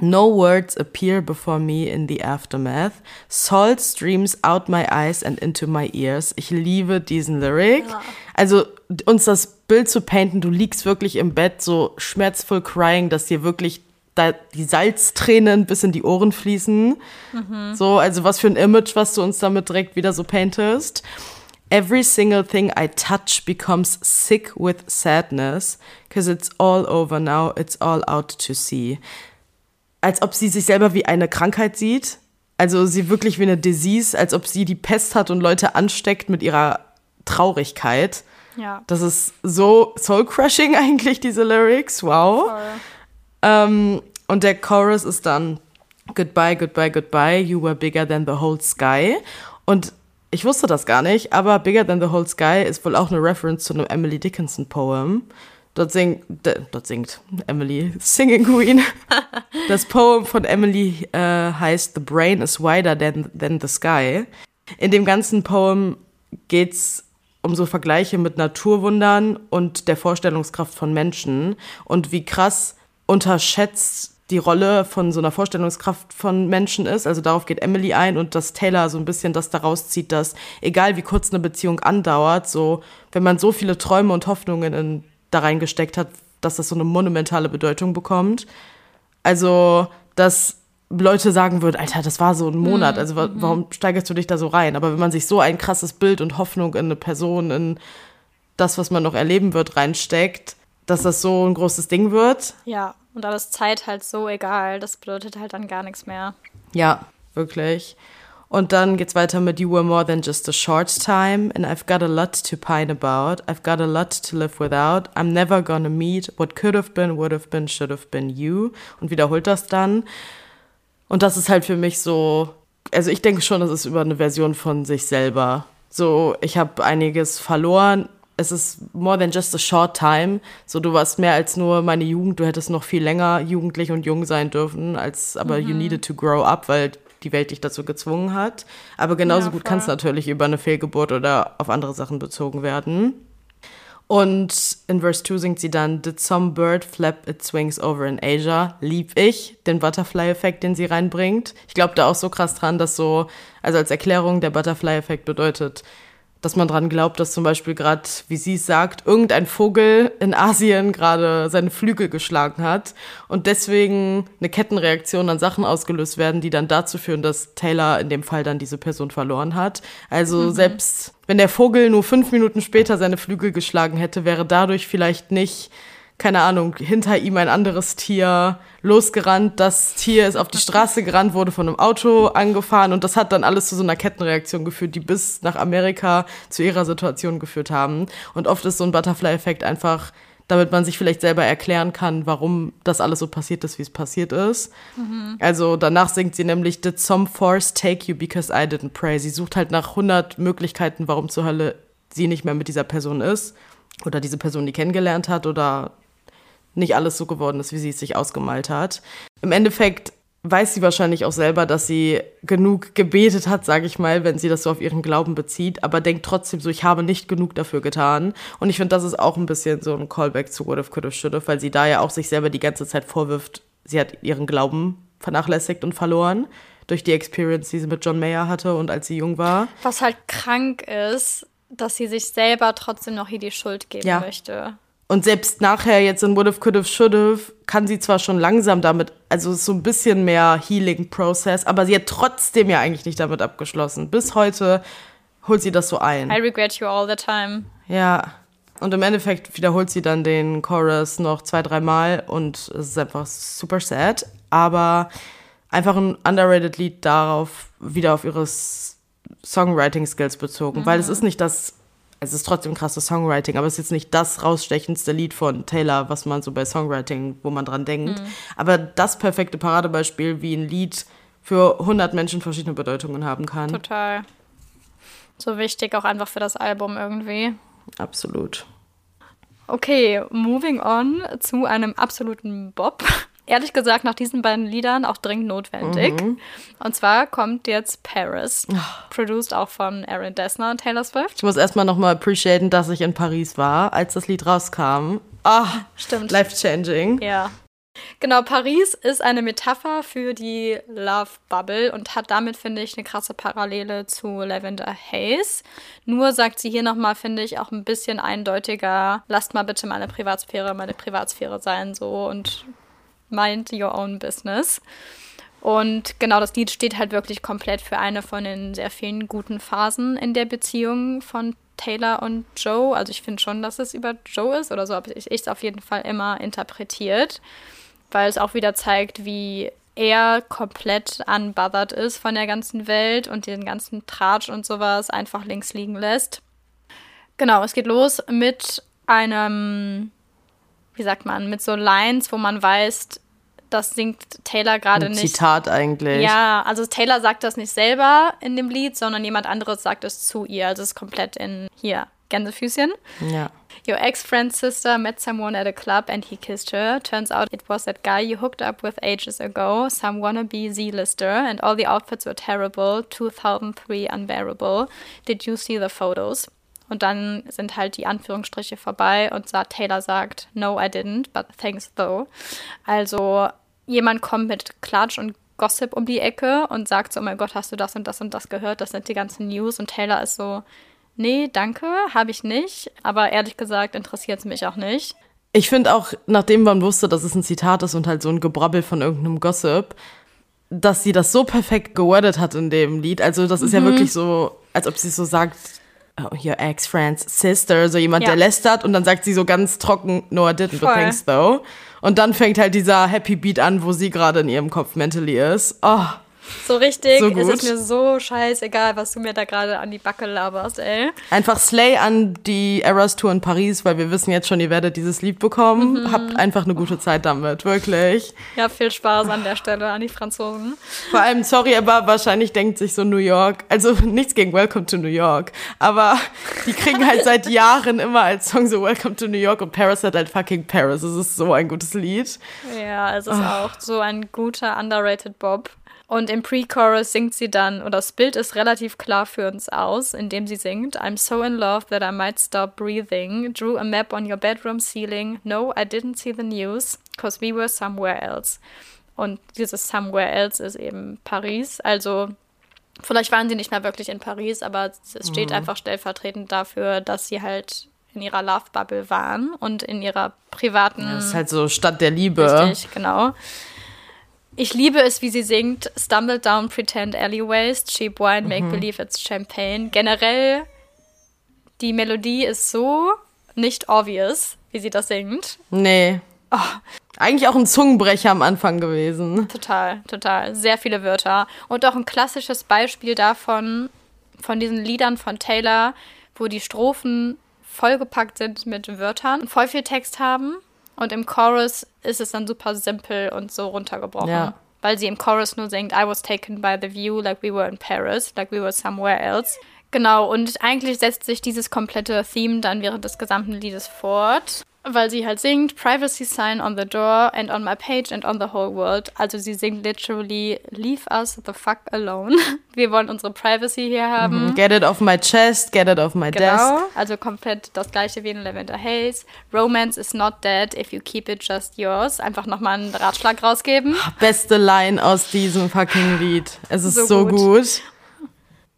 S2: No words appear before me in the aftermath. Salt streams out my eyes and into my ears. Ich liebe diesen Lyric. Ja. Also uns das Bild zu painten, du liegst wirklich im Bett so schmerzvoll crying, dass dir wirklich da die Salztränen bis in die Ohren fließen. Mhm. So, also was für ein Image, was du uns damit direkt wieder so paintest. Every single thing I touch becomes sick with sadness, because it's all over now, it's all out to see als ob sie sich selber wie eine Krankheit sieht. Also sie wirklich wie eine Disease, als ob sie die Pest hat und Leute ansteckt mit ihrer Traurigkeit. Ja. Das ist so soul-crushing eigentlich, diese Lyrics. Wow. Ähm, und der Chorus ist dann Goodbye, goodbye, goodbye, you were bigger than the whole sky. Und ich wusste das gar nicht, aber Bigger Than the Whole Sky ist wohl auch eine Reference zu einem Emily Dickinson Poem. Dort, sing, dort singt Emily, Singing Queen. Das Poem von Emily äh, heißt The Brain is wider than, than the sky. In dem ganzen Poem geht es um so Vergleiche mit Naturwundern und der Vorstellungskraft von Menschen und wie krass unterschätzt die Rolle von so einer Vorstellungskraft von Menschen ist. Also darauf geht Emily ein und dass Taylor so ein bisschen das daraus zieht, dass egal wie kurz eine Beziehung andauert, so wenn man so viele Träume und Hoffnungen in da reingesteckt hat, dass das so eine monumentale Bedeutung bekommt. Also, dass Leute sagen würden, Alter, das war so ein Monat, mhm, also mhm. warum steigerst du dich da so rein? Aber wenn man sich so ein krasses Bild und Hoffnung in eine Person, in das, was man noch erleben wird, reinsteckt, dass das so ein großes Ding wird.
S1: Ja, und da ist Zeit halt so egal, das bedeutet halt dann gar nichts mehr.
S2: Ja, wirklich. Und dann geht's weiter mit You were more than just a short time and I've got a lot to pine about. I've got a lot to live without. I'm never gonna meet what could have been, would have been, should have been you. Und wiederholt das dann. Und das ist halt für mich so, also ich denke schon, das ist über eine Version von sich selber. So, ich habe einiges verloren. Es ist more than just a short time. So, du warst mehr als nur meine Jugend. Du hättest noch viel länger jugendlich und jung sein dürfen, als aber mhm. you needed to grow up, weil die Welt dich dazu gezwungen hat. Aber genauso ja, gut kann es natürlich über eine Fehlgeburt oder auf andere Sachen bezogen werden. Und in Verse 2 singt sie dann, Did some bird flap its wings over in Asia? Lieb ich, den Butterfly-Effekt, den sie reinbringt. Ich glaube da auch so krass dran, dass so, also als Erklärung, der Butterfly-Effekt bedeutet, dass man dran glaubt, dass zum Beispiel gerade, wie sie es sagt, irgendein Vogel in Asien gerade seine Flügel geschlagen hat und deswegen eine Kettenreaktion an Sachen ausgelöst werden, die dann dazu führen, dass Taylor in dem Fall dann diese Person verloren hat. Also mhm. selbst wenn der Vogel nur fünf Minuten später seine Flügel geschlagen hätte, wäre dadurch vielleicht nicht keine Ahnung, hinter ihm ein anderes Tier losgerannt. Das Tier ist auf die Straße gerannt, wurde von einem Auto angefahren und das hat dann alles zu so einer Kettenreaktion geführt, die bis nach Amerika zu ihrer Situation geführt haben. Und oft ist so ein Butterfly-Effekt einfach, damit man sich vielleicht selber erklären kann, warum das alles so passiert ist, wie es passiert ist. Mhm. Also danach singt sie nämlich, Did some force take you because I didn't pray? Sie sucht halt nach 100 Möglichkeiten, warum zur Hölle sie nicht mehr mit dieser Person ist oder diese Person die kennengelernt hat oder nicht alles so geworden ist, wie sie es sich ausgemalt hat. Im Endeffekt weiß sie wahrscheinlich auch selber, dass sie genug gebetet hat, sage ich mal, wenn sie das so auf ihren Glauben bezieht, aber denkt trotzdem so, ich habe nicht genug dafür getan. Und ich finde, das ist auch ein bisschen so ein Callback zu What If, Could Have, Should Have, weil sie da ja auch sich selber die ganze Zeit vorwirft, sie hat ihren Glauben vernachlässigt und verloren durch die Experience, die sie mit John Mayer hatte und als sie jung war.
S1: Was halt krank ist, dass sie sich selber trotzdem noch hier die Schuld geben ja. möchte.
S2: Und selbst nachher jetzt in Would Have, Could Have, Should Have kann sie zwar schon langsam damit, also so ein bisschen mehr Healing-Process, aber sie hat trotzdem ja eigentlich nicht damit abgeschlossen. Bis heute holt sie das so ein.
S1: I regret you all the time.
S2: Ja. Und im Endeffekt wiederholt sie dann den Chorus noch zwei, dreimal und es ist einfach super sad. Aber einfach ein underrated Lied darauf, wieder auf ihre Songwriting-Skills bezogen. Mhm. Weil es ist nicht das es ist trotzdem krasses Songwriting, aber es ist jetzt nicht das rausstechendste Lied von Taylor, was man so bei Songwriting, wo man dran denkt. Mhm. Aber das perfekte Paradebeispiel, wie ein Lied für 100 Menschen verschiedene Bedeutungen haben kann.
S1: Total. So wichtig auch einfach für das Album irgendwie.
S2: Absolut.
S1: Okay, moving on zu einem absoluten Bob. Ehrlich gesagt, nach diesen beiden Liedern auch dringend notwendig. Mhm. Und zwar kommt jetzt Paris, oh. produced auch von Aaron Dessner und Taylor Swift.
S2: Ich muss erstmal nochmal appreciaten, dass ich in Paris war, als das Lied rauskam. Ah, oh, stimmt. Life-changing.
S1: Ja. Genau, Paris ist eine Metapher für die Love Bubble und hat damit, finde ich, eine krasse Parallele zu Lavender Haze. Nur sagt sie hier nochmal, finde ich, auch ein bisschen eindeutiger, lasst mal bitte meine Privatsphäre meine Privatsphäre sein, so und mind your own business. Und genau, das Lied steht halt wirklich komplett für eine von den sehr vielen guten Phasen in der Beziehung von Taylor und Joe. Also ich finde schon, dass es über Joe ist oder so habe ich es auf jeden Fall immer interpretiert weil es auch wieder zeigt, wie er komplett unbothered ist von der ganzen Welt und den ganzen Tratsch und sowas einfach links liegen lässt. Genau, es geht los mit einem, wie sagt man, mit so Lines, wo man weiß, das singt Taylor gerade nicht.
S2: Zitat eigentlich.
S1: Ja, also Taylor sagt das nicht selber in dem Lied, sondern jemand anderes sagt es zu ihr. Also es ist komplett in hier Gänsefüßchen.
S2: Ja.
S1: Your ex-friend's sister met someone at a club and he kissed her. Turns out it was that guy you hooked up with ages ago, some wannabe Z-lister, and all the outfits were terrible, 2003 unbearable. Did you see the photos? Und dann sind halt die Anführungsstriche vorbei und Taylor sagt, no, I didn't, but thanks though. Also jemand kommt mit Klatsch und Gossip um die Ecke und sagt so, oh mein Gott, hast du das und das und das gehört? Das sind die ganzen News. Und Taylor ist so, nee, danke, habe ich nicht. Aber ehrlich gesagt interessiert es mich auch nicht.
S2: Ich finde auch, nachdem man wusste, dass es ein Zitat ist und halt so ein Gebrabbel von irgendeinem Gossip, dass sie das so perfekt gewordet hat in dem Lied. Also das ist mhm. ja wirklich so, als ob sie so sagt, oh, your ex-friend's sister, so jemand, ja. der lästert und dann sagt sie so ganz trocken, no I didn't, Voll. but thanks though. Und dann fängt halt dieser Happy Beat an, wo sie gerade in ihrem Kopf mentally ist. Oh,
S1: so richtig, so es ist mir so scheißegal, was du mir da gerade an die Backe laberst, ey.
S2: Einfach Slay an die Eras Tour in Paris, weil wir wissen jetzt schon, ihr werdet dieses Lied bekommen. Mhm. Habt einfach eine gute Zeit damit, wirklich.
S1: Ja, viel Spaß an der Stelle an die Franzosen.
S2: Vor allem, sorry, aber wahrscheinlich denkt sich so New York, also nichts gegen Welcome to New York, aber die kriegen halt seit Jahren immer als Song so Welcome to New York und Paris hat halt fucking Paris. Es ist so ein gutes Lied.
S1: Ja, es ist oh. auch so ein guter, underrated Bob. Und im Pre-Chorus singt sie dann, oder das Bild ist relativ klar für uns aus, indem sie singt, I'm so in love that I might stop breathing, drew a map on your bedroom ceiling, no, I didn't see the news, cause we were somewhere else. Und dieses somewhere else ist eben Paris, also vielleicht waren sie nicht mehr wirklich in Paris, aber es steht mhm. einfach stellvertretend dafür, dass sie halt in ihrer Love-Bubble waren und in ihrer privaten.
S2: Das ist halt so Stadt der Liebe.
S1: Richtig, genau. Ich liebe es, wie sie singt. Stumble down, pretend alleyways, cheap wine, make mhm. believe it's champagne. Generell, die Melodie ist so nicht obvious, wie sie das singt.
S2: Nee. Oh. Eigentlich auch ein Zungenbrecher am Anfang gewesen.
S1: Total, total. Sehr viele Wörter. Und auch ein klassisches Beispiel davon, von diesen Liedern von Taylor, wo die Strophen vollgepackt sind mit Wörtern und voll viel Text haben und im Chorus ist es dann super simpel und so runtergebrochen. Ja. Weil sie im Chorus nur singt, I was taken by the view like we were in Paris, like we were somewhere else. Genau, und eigentlich setzt sich dieses komplette Theme dann während des gesamten Liedes fort weil sie halt singt Privacy Sign on the door and on my page and on the whole world. Also sie singt literally Leave us the fuck alone. Wir wollen unsere Privacy hier haben.
S2: Mhm. Get it off my chest, get it off my genau. desk.
S1: Also komplett das gleiche wie in Lavender Haze. Romance is not dead if you keep it just yours. Einfach nochmal einen Ratschlag rausgeben.
S2: Beste Line aus diesem fucking Lied. Es ist so, so gut. gut.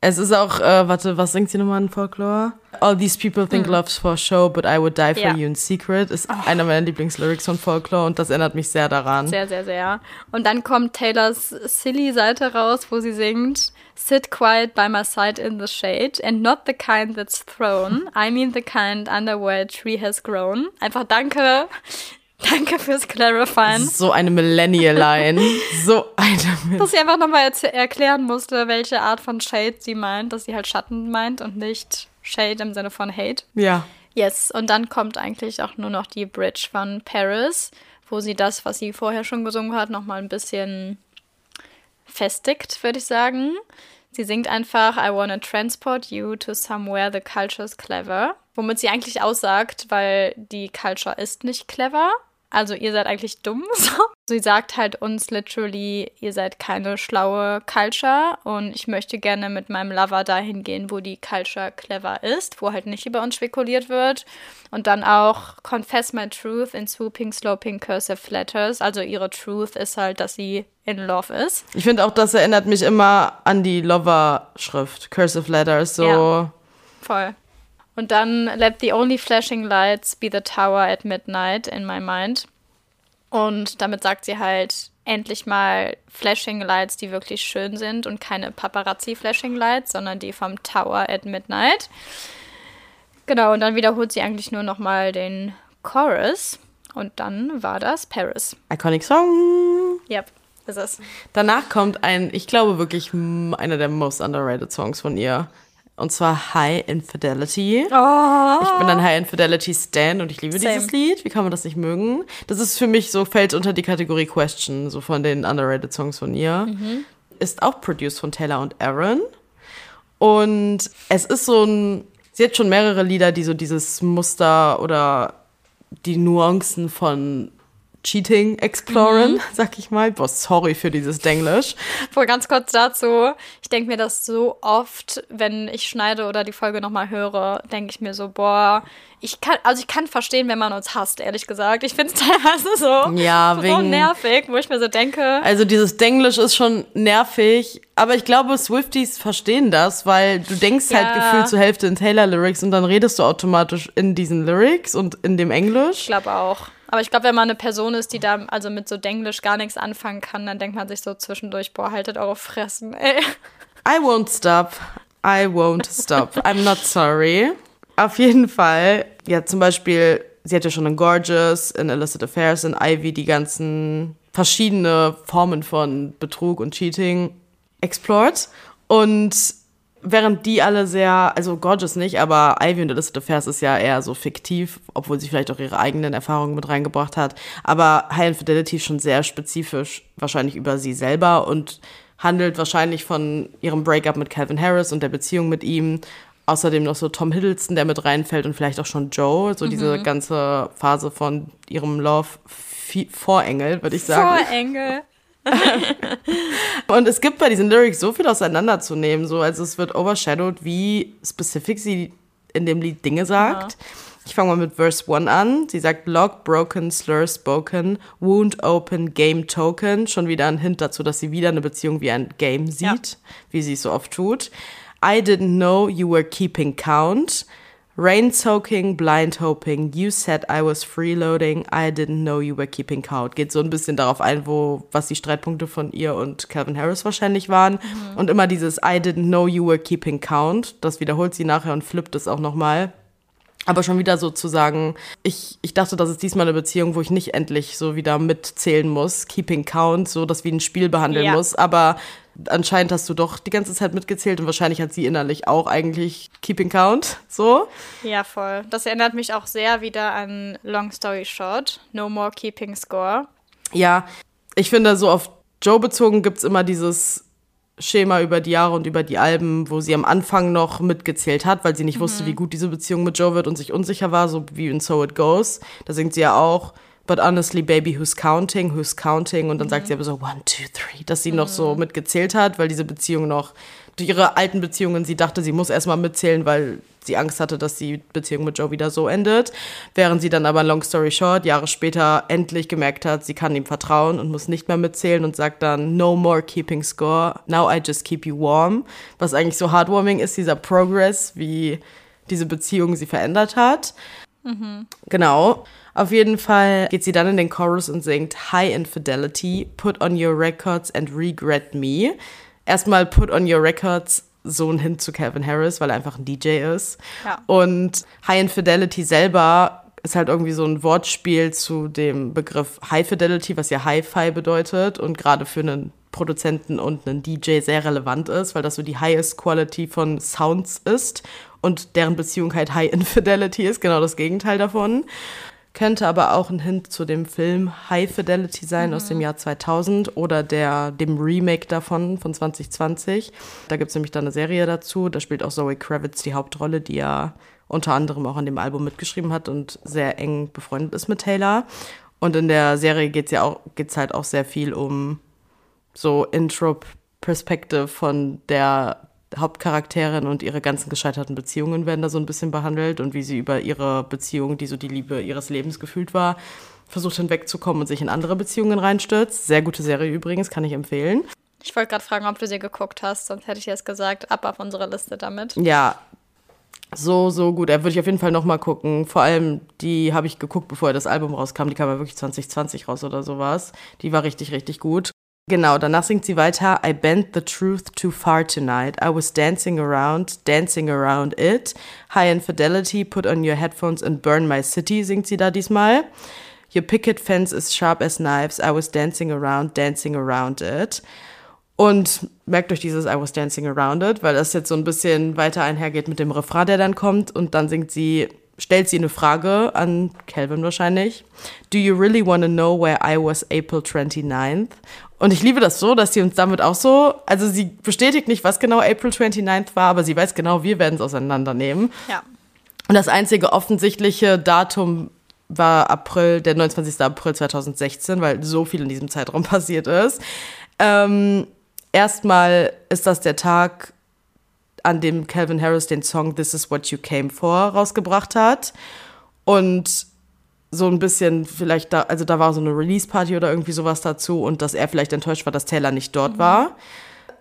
S2: Es ist auch, äh, warte, was singt sie nochmal in Folklore? All these people think hm. love's for show, but I would die for ja. you in secret. Ist oh. einer meiner Lieblingslyrics von Folklore und das erinnert mich sehr daran.
S1: Sehr, sehr, sehr. Und dann kommt Taylors Silly-Seite raus, wo sie singt Sit quiet by my side in the shade and not the kind that's thrown. I mean the kind under where a tree has grown. Einfach danke. Danke fürs Clarifying.
S2: So eine Millennial-Line. so eine.
S1: Dass sie einfach nochmal erklären musste, welche Art von Shade sie meint, dass sie halt Schatten meint und nicht Shade im Sinne von Hate.
S2: Ja.
S1: Yes, und dann kommt eigentlich auch nur noch die Bridge von Paris, wo sie das, was sie vorher schon gesungen hat, nochmal ein bisschen festigt, würde ich sagen. Sie singt einfach I wanna transport you to somewhere the culture's clever womit sie eigentlich aussagt, weil die Culture ist nicht clever. Also ihr seid eigentlich dumm. So. Sie sagt halt uns literally, ihr seid keine schlaue Culture und ich möchte gerne mit meinem Lover dahin gehen, wo die Culture clever ist, wo halt nicht über uns spekuliert wird. Und dann auch Confess my truth in swooping, sloping, cursive letters. Also ihre Truth ist halt, dass sie in love ist.
S2: Ich finde auch, das erinnert mich immer an die Lover-Schrift, cursive letters. So. Ja,
S1: voll. Und dann let the only flashing lights be the tower at midnight in my mind. Und damit sagt sie halt endlich mal Flashing Lights, die wirklich schön sind und keine Paparazzi Flashing Lights, sondern die vom Tower at Midnight. Genau, und dann wiederholt sie eigentlich nur noch mal den Chorus und dann war das Paris.
S2: Iconic Song.
S1: Yep, ist es.
S2: Danach kommt ein, ich glaube wirklich einer der most underrated Songs von ihr. Und zwar High Infidelity. Oh. Ich bin ein High Infidelity Stan und ich liebe Same. dieses Lied. Wie kann man das nicht mögen? Das ist für mich so, fällt unter die Kategorie Question, so von den underrated Songs von ihr. Mhm. Ist auch produced von Taylor und Aaron. Und es ist so ein, sie hat schon mehrere Lieder, die so dieses Muster oder die Nuancen von Cheating exploren, mhm. sag ich mal. Boah, sorry für dieses Denglisch.
S1: Wohl ganz kurz dazu. Ich denke mir das so oft, wenn ich schneide oder die Folge nochmal höre, denke ich mir so, boah, ich kann, also ich kann verstehen, wenn man uns hasst, ehrlich gesagt. Ich finde es teilweise so,
S2: ja, so wegen,
S1: nervig, wo ich mir so denke.
S2: Also dieses Denglisch ist schon nervig, aber ich glaube, Swifties verstehen das, weil du denkst halt ja. halt gefühlt zur Hälfte in Taylor-Lyrics und dann redest du automatisch in diesen Lyrics und in dem Englisch.
S1: Ich glaube auch. Aber ich glaube, wenn man eine Person ist, die da also mit so Denglisch gar nichts anfangen kann, dann denkt man sich so zwischendurch, boah, haltet eure Fressen, ey.
S2: I won't stop. I won't stop. I'm not sorry. Auf jeden Fall, ja, zum Beispiel, sie hat ja schon in Gorgeous, in Illicit Affairs, in Ivy die ganzen verschiedene Formen von Betrug und Cheating explored. Und während die alle sehr, also Gorgeous nicht, aber Ivy und Illicit Affairs ist ja eher so fiktiv, obwohl sie vielleicht auch ihre eigenen Erfahrungen mit reingebracht hat. Aber High Infidelity schon sehr spezifisch, wahrscheinlich über sie selber und handelt wahrscheinlich von ihrem Breakup mit Calvin Harris und der Beziehung mit ihm. Außerdem noch so Tom Hiddleston, der mit reinfällt und vielleicht auch schon Joe, so mhm. diese ganze Phase von ihrem Love Vorengel, würde ich sagen.
S1: Vorengel.
S2: und es gibt bei diesen Lyrics so viel auseinanderzunehmen. So, also es wird overshadowed, wie specific sie in dem Lied Dinge sagt. Ja. Ich fange mal mit Verse 1 an. Sie sagt Lock, broken, slur spoken, wound open, game token. Schon wieder ein Hint dazu, dass sie wieder eine Beziehung wie ein Game sieht, ja. wie sie es so oft tut. I didn't know you were keeping count. Rain soaking, blind hoping, you said I was freeloading, I didn't know you were keeping count. Geht so ein bisschen darauf ein, wo, was die Streitpunkte von ihr und Calvin Harris wahrscheinlich waren. Mhm. Und immer dieses I didn't know you were keeping count, das wiederholt sie nachher und flippt es auch nochmal. Aber schon wieder sozusagen, ich, ich dachte, das ist diesmal eine Beziehung, wo ich nicht endlich so wieder mitzählen muss, keeping count, so das wie ein Spiel behandeln ja. muss. Aber anscheinend hast du doch die ganze Zeit mitgezählt und wahrscheinlich hat sie innerlich auch eigentlich Keeping Count, so.
S1: Ja, voll. Das erinnert mich auch sehr wieder an Long Story Short, No More Keeping Score.
S2: Ja, ich finde, so auf Joe bezogen gibt es immer dieses Schema über die Jahre und über die Alben, wo sie am Anfang noch mitgezählt hat, weil sie nicht mhm. wusste, wie gut diese Beziehung mit Joe wird und sich unsicher war, so wie in So It Goes. Da singt sie ja auch but honestly, baby, who's counting, who's counting? Und dann mhm. sagt sie aber so, one, two, three, dass sie mhm. noch so mhm. mitgezählt hat, weil diese Beziehung noch, ihre alten Beziehungen, sie dachte, sie muss erstmal mitzählen, weil sie Angst hatte, dass die Beziehung mit Joe wieder so endet. Während sie dann aber, long story short, Jahre später endlich gemerkt hat, sie kann ihm vertrauen und muss nicht mehr mitzählen und sagt dann, no more keeping score, now I just keep you warm. Was eigentlich so heartwarming ist, dieser Progress, wie diese Beziehung sie verändert hat. Mhm. Genau. Auf jeden Fall geht sie dann in den Chorus und singt High Infidelity, Put on your records and regret me. Erstmal Put on your records, so ein Hint zu Calvin Harris, weil er einfach ein DJ ist. Ja. Und High Infidelity selber ist halt irgendwie so ein Wortspiel zu dem Begriff High Fidelity, was ja Hi-Fi bedeutet und gerade für einen Produzenten und einen DJ sehr relevant ist, weil das so die highest quality von Sounds ist und deren Beziehung halt High Infidelity ist, genau das Gegenteil davon. Könnte aber auch ein Hint zu dem Film High Fidelity sein mhm. aus dem Jahr 2000 oder der, dem Remake davon von 2020. Da gibt es nämlich dann eine Serie dazu. Da spielt auch Zoe Kravitz die Hauptrolle, die ja unter anderem auch an dem Album mitgeschrieben hat und sehr eng befreundet ist mit Taylor. Und in der Serie geht es ja auch, geht's halt auch sehr viel um so Intro-Perspektive von der Hauptcharakterin und ihre ganzen gescheiterten Beziehungen werden da so ein bisschen behandelt und wie sie über ihre Beziehung, die so die Liebe ihres Lebens gefühlt war, versucht hinwegzukommen und sich in andere Beziehungen reinstürzt. Sehr gute Serie übrigens, kann ich empfehlen.
S1: Ich wollte gerade fragen, ob du sie geguckt hast, sonst hätte ich jetzt gesagt, ab auf unsere Liste damit.
S2: Ja, so, so gut. Er würde ich auf jeden Fall nochmal gucken. Vor allem, die habe ich geguckt, bevor das Album rauskam. Die kam ja wirklich 2020 raus oder sowas. Die war richtig, richtig gut. Genau, danach singt sie weiter. I bent the truth too far tonight. I was dancing around, dancing around it. High infidelity, put on your headphones and burn my city, singt sie da diesmal. Your picket fence is sharp as knives. I was dancing around, dancing around it. Und merkt euch dieses I was dancing around it, weil das jetzt so ein bisschen weiter einhergeht mit dem Refrain, der dann kommt. Und dann singt sie stellt sie eine Frage an Calvin wahrscheinlich. Do you really want to know where I was April 29th? Und ich liebe das so, dass sie uns damit auch so, also sie bestätigt nicht, was genau April 29th war, aber sie weiß genau, wir werden es auseinandernehmen.
S1: Ja.
S2: Und das einzige offensichtliche Datum war April, der 29. April 2016, weil so viel in diesem Zeitraum passiert ist. Ähm, erstmal ist das der Tag, an dem Calvin Harris den Song This Is What You Came For rausgebracht hat. Und so ein bisschen vielleicht da, also da war so eine Release-Party oder irgendwie sowas dazu und dass er vielleicht enttäuscht war, dass Taylor nicht dort mhm. war.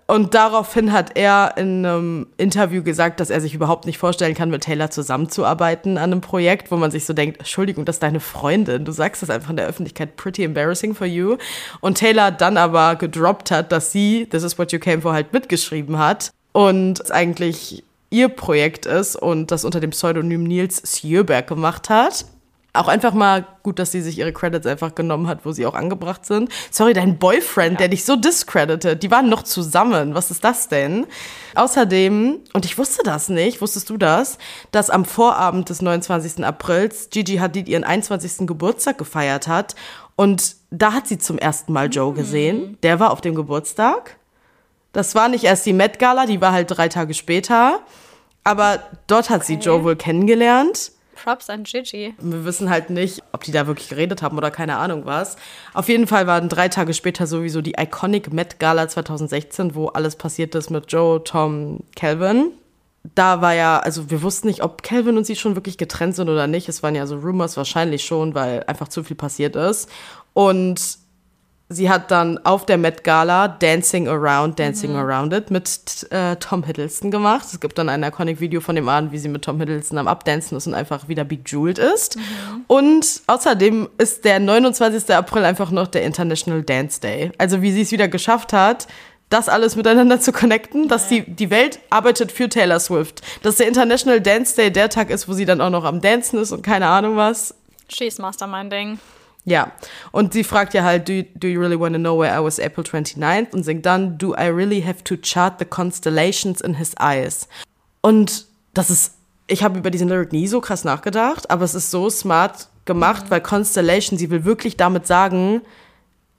S2: Und daraufhin hat er in einem Interview gesagt, dass er sich überhaupt nicht vorstellen kann, mit Taylor zusammenzuarbeiten an einem Projekt, wo man sich so denkt, Entschuldigung, das ist deine Freundin. Du sagst das einfach in der Öffentlichkeit, pretty embarrassing for you. Und Taylor dann aber gedroppt hat, dass sie This is what you came for halt mitgeschrieben hat und es eigentlich ihr Projekt ist und das unter dem Pseudonym Nils Sjöberg gemacht hat. Auch einfach mal gut, dass sie sich ihre Credits einfach genommen hat, wo sie auch angebracht sind. Sorry, dein Boyfriend, ja. der dich so discredited, die waren noch zusammen. Was ist das denn? Außerdem, und ich wusste das nicht, wusstest du das, dass am Vorabend des 29. Aprils Gigi Hadid ihren 21. Geburtstag gefeiert hat und da hat sie zum ersten Mal Joe gesehen. Mhm. Der war auf dem Geburtstag. Das war nicht erst die Met Gala, die war halt drei Tage später. Aber dort hat okay. sie Joe wohl kennengelernt.
S1: Props an Gigi.
S2: Wir wissen halt nicht, ob die da wirklich geredet haben oder keine Ahnung was. Auf jeden Fall waren drei Tage später sowieso die Iconic Met Gala 2016, wo alles passiert ist mit Joe, Tom, Calvin. Da war ja, also wir wussten nicht, ob Calvin und sie schon wirklich getrennt sind oder nicht. Es waren ja so Rumors wahrscheinlich schon, weil einfach zu viel passiert ist. Und sie hat dann auf der Met Gala Dancing Around, Dancing mhm. Around It mit äh, Tom Hiddleston gemacht. Es gibt dann ein iconic Video von dem Abend, wie sie mit Tom Hiddleston am Abdancen ist und einfach wieder bejeweled ist. Mhm. Und außerdem ist der 29. April einfach noch der International Dance Day. Also wie sie es wieder geschafft hat, das alles miteinander zu connecten, dass die, die Welt arbeitet für Taylor Swift. Dass der International Dance Day der Tag ist, wo sie dann auch noch am Dancen ist und keine Ahnung was.
S1: She's Masterminding.
S2: Ja, und sie fragt ja halt, do you, do you really want to know where I was April 29th? Und singt dann, do I really have to chart the constellations in his eyes? Und das ist, ich habe über diesen Lyric nie so krass nachgedacht, aber es ist so smart gemacht, mhm. weil Constellation, sie will wirklich damit sagen,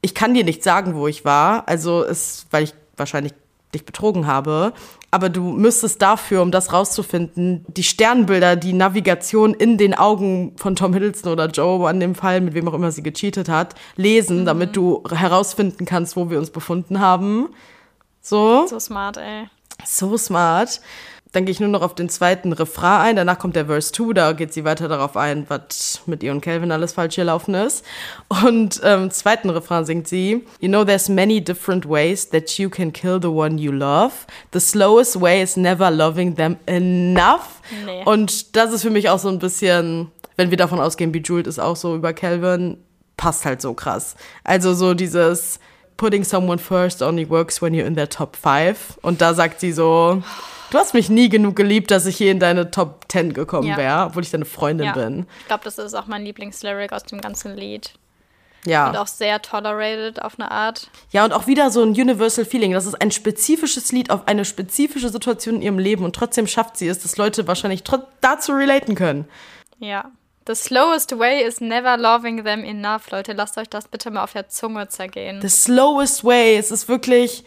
S2: ich kann dir nicht sagen, wo ich war, also ist, weil ich wahrscheinlich dich betrogen habe, aber du müsstest dafür, um das rauszufinden, die Sternbilder, die Navigation in den Augen von Tom Hiddleston oder Joe an dem Fall, mit wem auch immer sie gecheatet hat, lesen, mhm. damit du herausfinden kannst, wo wir uns befunden haben. So.
S1: So smart, ey.
S2: So smart. Dann gehe ich nur noch auf den zweiten Refrain ein. Danach kommt der Verse 2, da geht sie weiter darauf ein, was mit ihr und Calvin alles falsch gelaufen ist. Und im ähm, zweiten Refrain singt sie, You know there's many different ways that you can kill the one you love. The slowest way is never loving them enough. Nee. Und das ist für mich auch so ein bisschen, wenn wir davon ausgehen, Bejeweled ist auch so über Calvin, passt halt so krass. Also so dieses Putting someone first only works when you're in their top five. Und da sagt sie so... Du hast mich nie genug geliebt, dass ich hier in deine Top 10 gekommen ja. wäre, obwohl ich deine Freundin ja. bin.
S1: Ich glaube, das ist auch mein Lieblingslyric aus dem ganzen Lied.
S2: Ja.
S1: Und auch sehr tolerated auf eine Art.
S2: Ja, und auch wieder so ein Universal Feeling. Das ist ein spezifisches Lied auf eine spezifische Situation in ihrem Leben und trotzdem schafft sie es, dass Leute wahrscheinlich dazu relaten können.
S1: Ja, The slowest way is never loving them enough. Leute, lasst euch das bitte mal auf der Zunge zergehen.
S2: The slowest way. Es ist wirklich,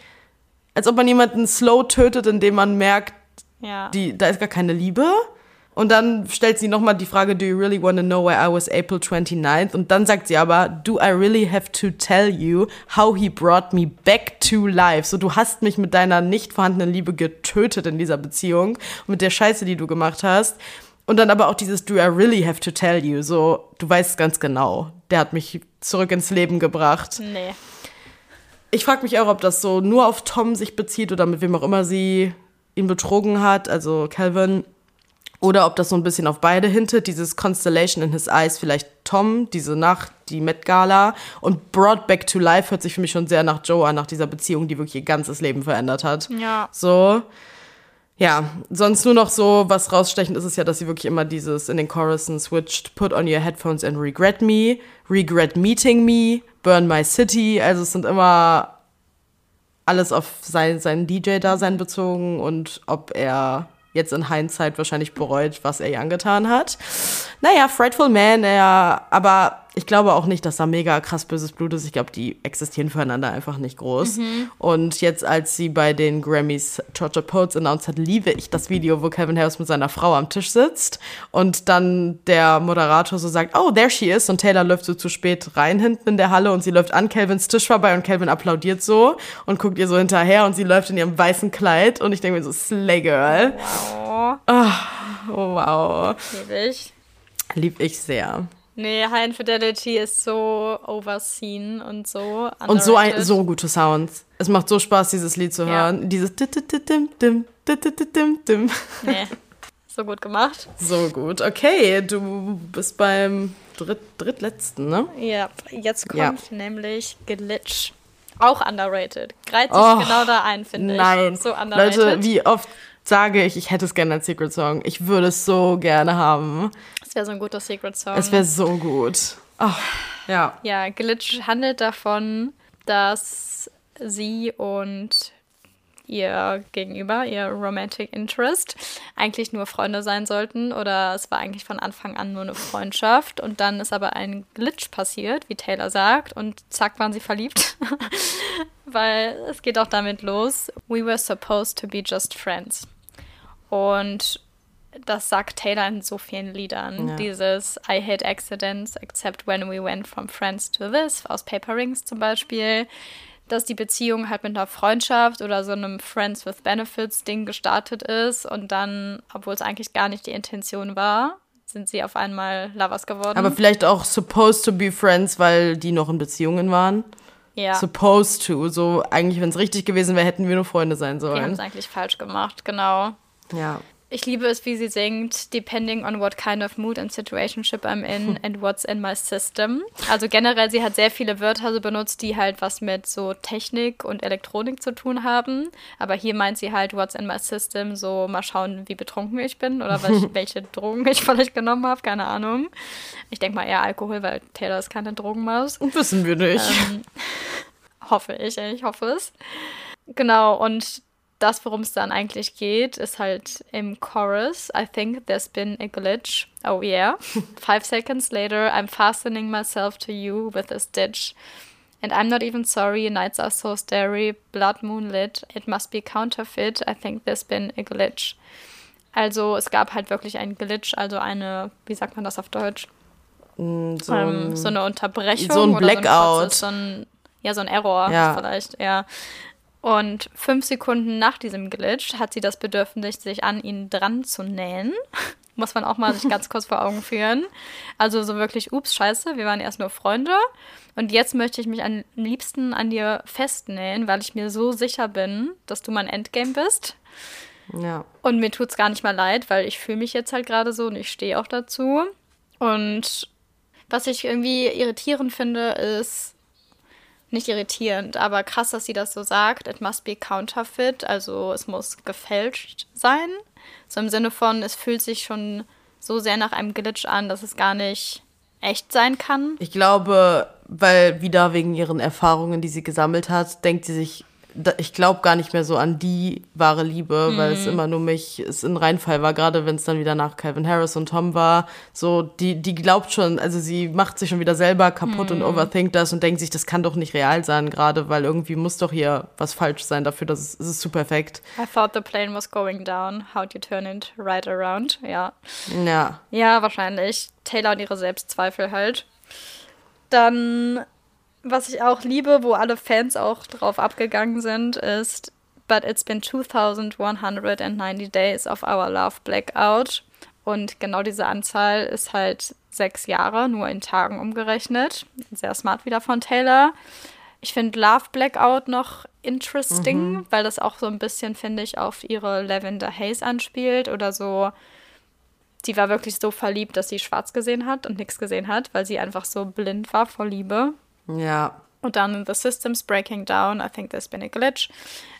S2: als ob man jemanden slow tötet, indem man merkt, ja. die, da ist gar keine Liebe. Und dann stellt sie nochmal die Frage, do you really want to know where I was April 29th? Und dann sagt sie aber, do I really have to tell you how he brought me back to life? So, du hast mich mit deiner nicht vorhandenen Liebe getötet in dieser Beziehung mit der Scheiße, die du gemacht hast. Und dann aber auch dieses Do I really have to tell you? So, du weißt ganz genau, der hat mich zurück ins Leben gebracht. Nee. Ich frage mich auch, ob das so nur auf Tom sich bezieht oder mit wem auch immer sie ihn betrogen hat, also Calvin. Oder ob das so ein bisschen auf beide hintet, dieses Constellation in his eyes, vielleicht Tom, diese Nacht, die Met Gala und Brought Back to Life hört sich für mich schon sehr nach Joe an, nach dieser Beziehung, die wirklich ihr ganzes Leben verändert hat. Ja. So. Ja, sonst nur noch so, was rausstechend ist, ist ja, dass sie wirklich immer dieses in den Chorusen switcht, put on your headphones and regret me, regret meeting me, burn my city. Also es sind immer alles auf sein, sein DJ-Dasein bezogen und ob er jetzt in Hindsight wahrscheinlich bereut, was er ihr angetan hat. Naja, Frightful Man, er, aber ich glaube auch nicht, dass da mega krass böses Blut ist. Ich glaube, die existieren füreinander einfach nicht groß. Mhm. Und jetzt, als sie bei den Grammys Georgia Poets announced hat, liebe ich das Video, wo Kevin Harris mit seiner Frau am Tisch sitzt und dann der Moderator so sagt, oh, there she is. Und Taylor läuft so zu spät rein hinten in der Halle und sie läuft an Kelvins Tisch vorbei und Kelvin applaudiert so und guckt ihr so hinterher und sie läuft in ihrem weißen Kleid und ich denke mir so, Slay Girl. Wow. Oh, oh wow. Lieb ich. Lieb ich sehr.
S1: Nee, High Infidelity ist so overseen und so.
S2: Underrated. Und so, ein, so gute Sounds. Es macht so Spaß, dieses Lied zu hören. Ja. Dieses dim, dim, dim, dim,
S1: Nee, so gut gemacht.
S2: So gut. Okay, du bist beim dritt, drittletzten, ne?
S1: Ja, jetzt kommt ja. nämlich Glitch. Auch underrated. Greift sich oh, genau da ein, finde ich. Nein.
S2: So underrated. Leute, wie oft sage ich, ich hätte es gerne als Secret Song. Ich würde es so gerne haben.
S1: Es wäre so ein guter Secret Song.
S2: Es wäre so gut. Oh, ja.
S1: Ja, Glitch handelt davon, dass sie und ihr Gegenüber, ihr Romantic Interest, eigentlich nur Freunde sein sollten oder es war eigentlich von Anfang an nur eine Freundschaft und dann ist aber ein Glitch passiert, wie Taylor sagt, und zack waren sie verliebt. Weil es geht auch damit los. We were supposed to be just friends. Und das sagt Taylor in so vielen Liedern. Ja. Dieses I hate accidents, except when we went from friends to this, aus Paper Rings zum Beispiel. Dass die Beziehung halt mit einer Freundschaft oder so einem Friends with Benefits Ding gestartet ist und dann, obwohl es eigentlich gar nicht die Intention war, sind sie auf einmal Lovers geworden.
S2: Aber vielleicht auch supposed to be friends, weil die noch in Beziehungen waren. Ja. Supposed to. So, eigentlich, wenn es richtig gewesen wäre, hätten wir nur Freunde sein sollen. Wir
S1: haben es eigentlich falsch gemacht, genau. Ja. Ich liebe es, wie sie singt, depending on what kind of mood and situationship I'm in and what's in my system. Also generell, sie hat sehr viele Wörter benutzt, die halt was mit so Technik und Elektronik zu tun haben. Aber hier meint sie halt what's in my system, so mal schauen, wie betrunken ich bin oder welche, welche Drogen ich vielleicht genommen habe, keine Ahnung. Ich denke mal eher Alkohol, weil Taylor ist keine Drogenmaus.
S2: Wissen wir nicht. Ähm,
S1: hoffe ich, ich hoffe es. Genau, und das, worum es dann eigentlich geht, ist halt im Chorus. I think there's been a glitch. Oh yeah. Five seconds later, I'm fastening myself to you with a stitch. And I'm not even sorry, nights are so starry, blood moonlit. It must be counterfeit. I think there's been a glitch. Also es gab halt wirklich einen Glitch, also eine, wie sagt man das auf Deutsch? Mm, so, ähm, so eine Unterbrechung. So ein Blackout. So ein, so ein, ja, so ein Error ja. vielleicht, ja. Und fünf Sekunden nach diesem Glitch hat sie das Bedürfnis, sich an ihn dran zu nähen. Muss man auch mal sich ganz kurz vor Augen führen. Also so wirklich, ups, scheiße, wir waren erst nur Freunde. Und jetzt möchte ich mich am liebsten an dir festnähen, weil ich mir so sicher bin, dass du mein Endgame bist. Ja. Und mir tut es gar nicht mal leid, weil ich fühle mich jetzt halt gerade so und ich stehe auch dazu. Und was ich irgendwie irritierend finde, ist, nicht irritierend, aber krass, dass sie das so sagt. It must be counterfeit, also es muss gefälscht sein. So im Sinne von, es fühlt sich schon so sehr nach einem Glitch an, dass es gar nicht echt sein kann.
S2: Ich glaube, weil wieder wegen ihren Erfahrungen, die sie gesammelt hat, denkt sie sich ich glaube gar nicht mehr so an die wahre Liebe, mhm. weil es immer nur mich, es ein Reinfall war, gerade wenn es dann wieder nach Calvin Harris und Tom war. So, die, die glaubt schon, also sie macht sich schon wieder selber kaputt mhm. und overthinkt das und denkt sich, das kann doch nicht real sein, gerade weil irgendwie muss doch hier was falsch sein dafür, dass es, es ist zu perfekt.
S1: I thought the plane was going down. How'd you turn it right around? Ja.
S2: Ja.
S1: Ja, wahrscheinlich. Taylor und ihre Selbstzweifel halt. Dann was ich auch liebe, wo alle Fans auch drauf abgegangen sind, ist But it's been 2190 days of our love blackout. Und genau diese Anzahl ist halt sechs Jahre, nur in Tagen umgerechnet. Sehr smart wieder von Taylor. Ich finde Love Blackout noch interesting, mhm. weil das auch so ein bisschen, finde ich, auf ihre Lavender Haze anspielt oder so. Die war wirklich so verliebt, dass sie schwarz gesehen hat und nichts gesehen hat, weil sie einfach so blind war vor Liebe.
S2: Ja.
S1: Und dann The Systems Breaking Down, I think there's been a glitch.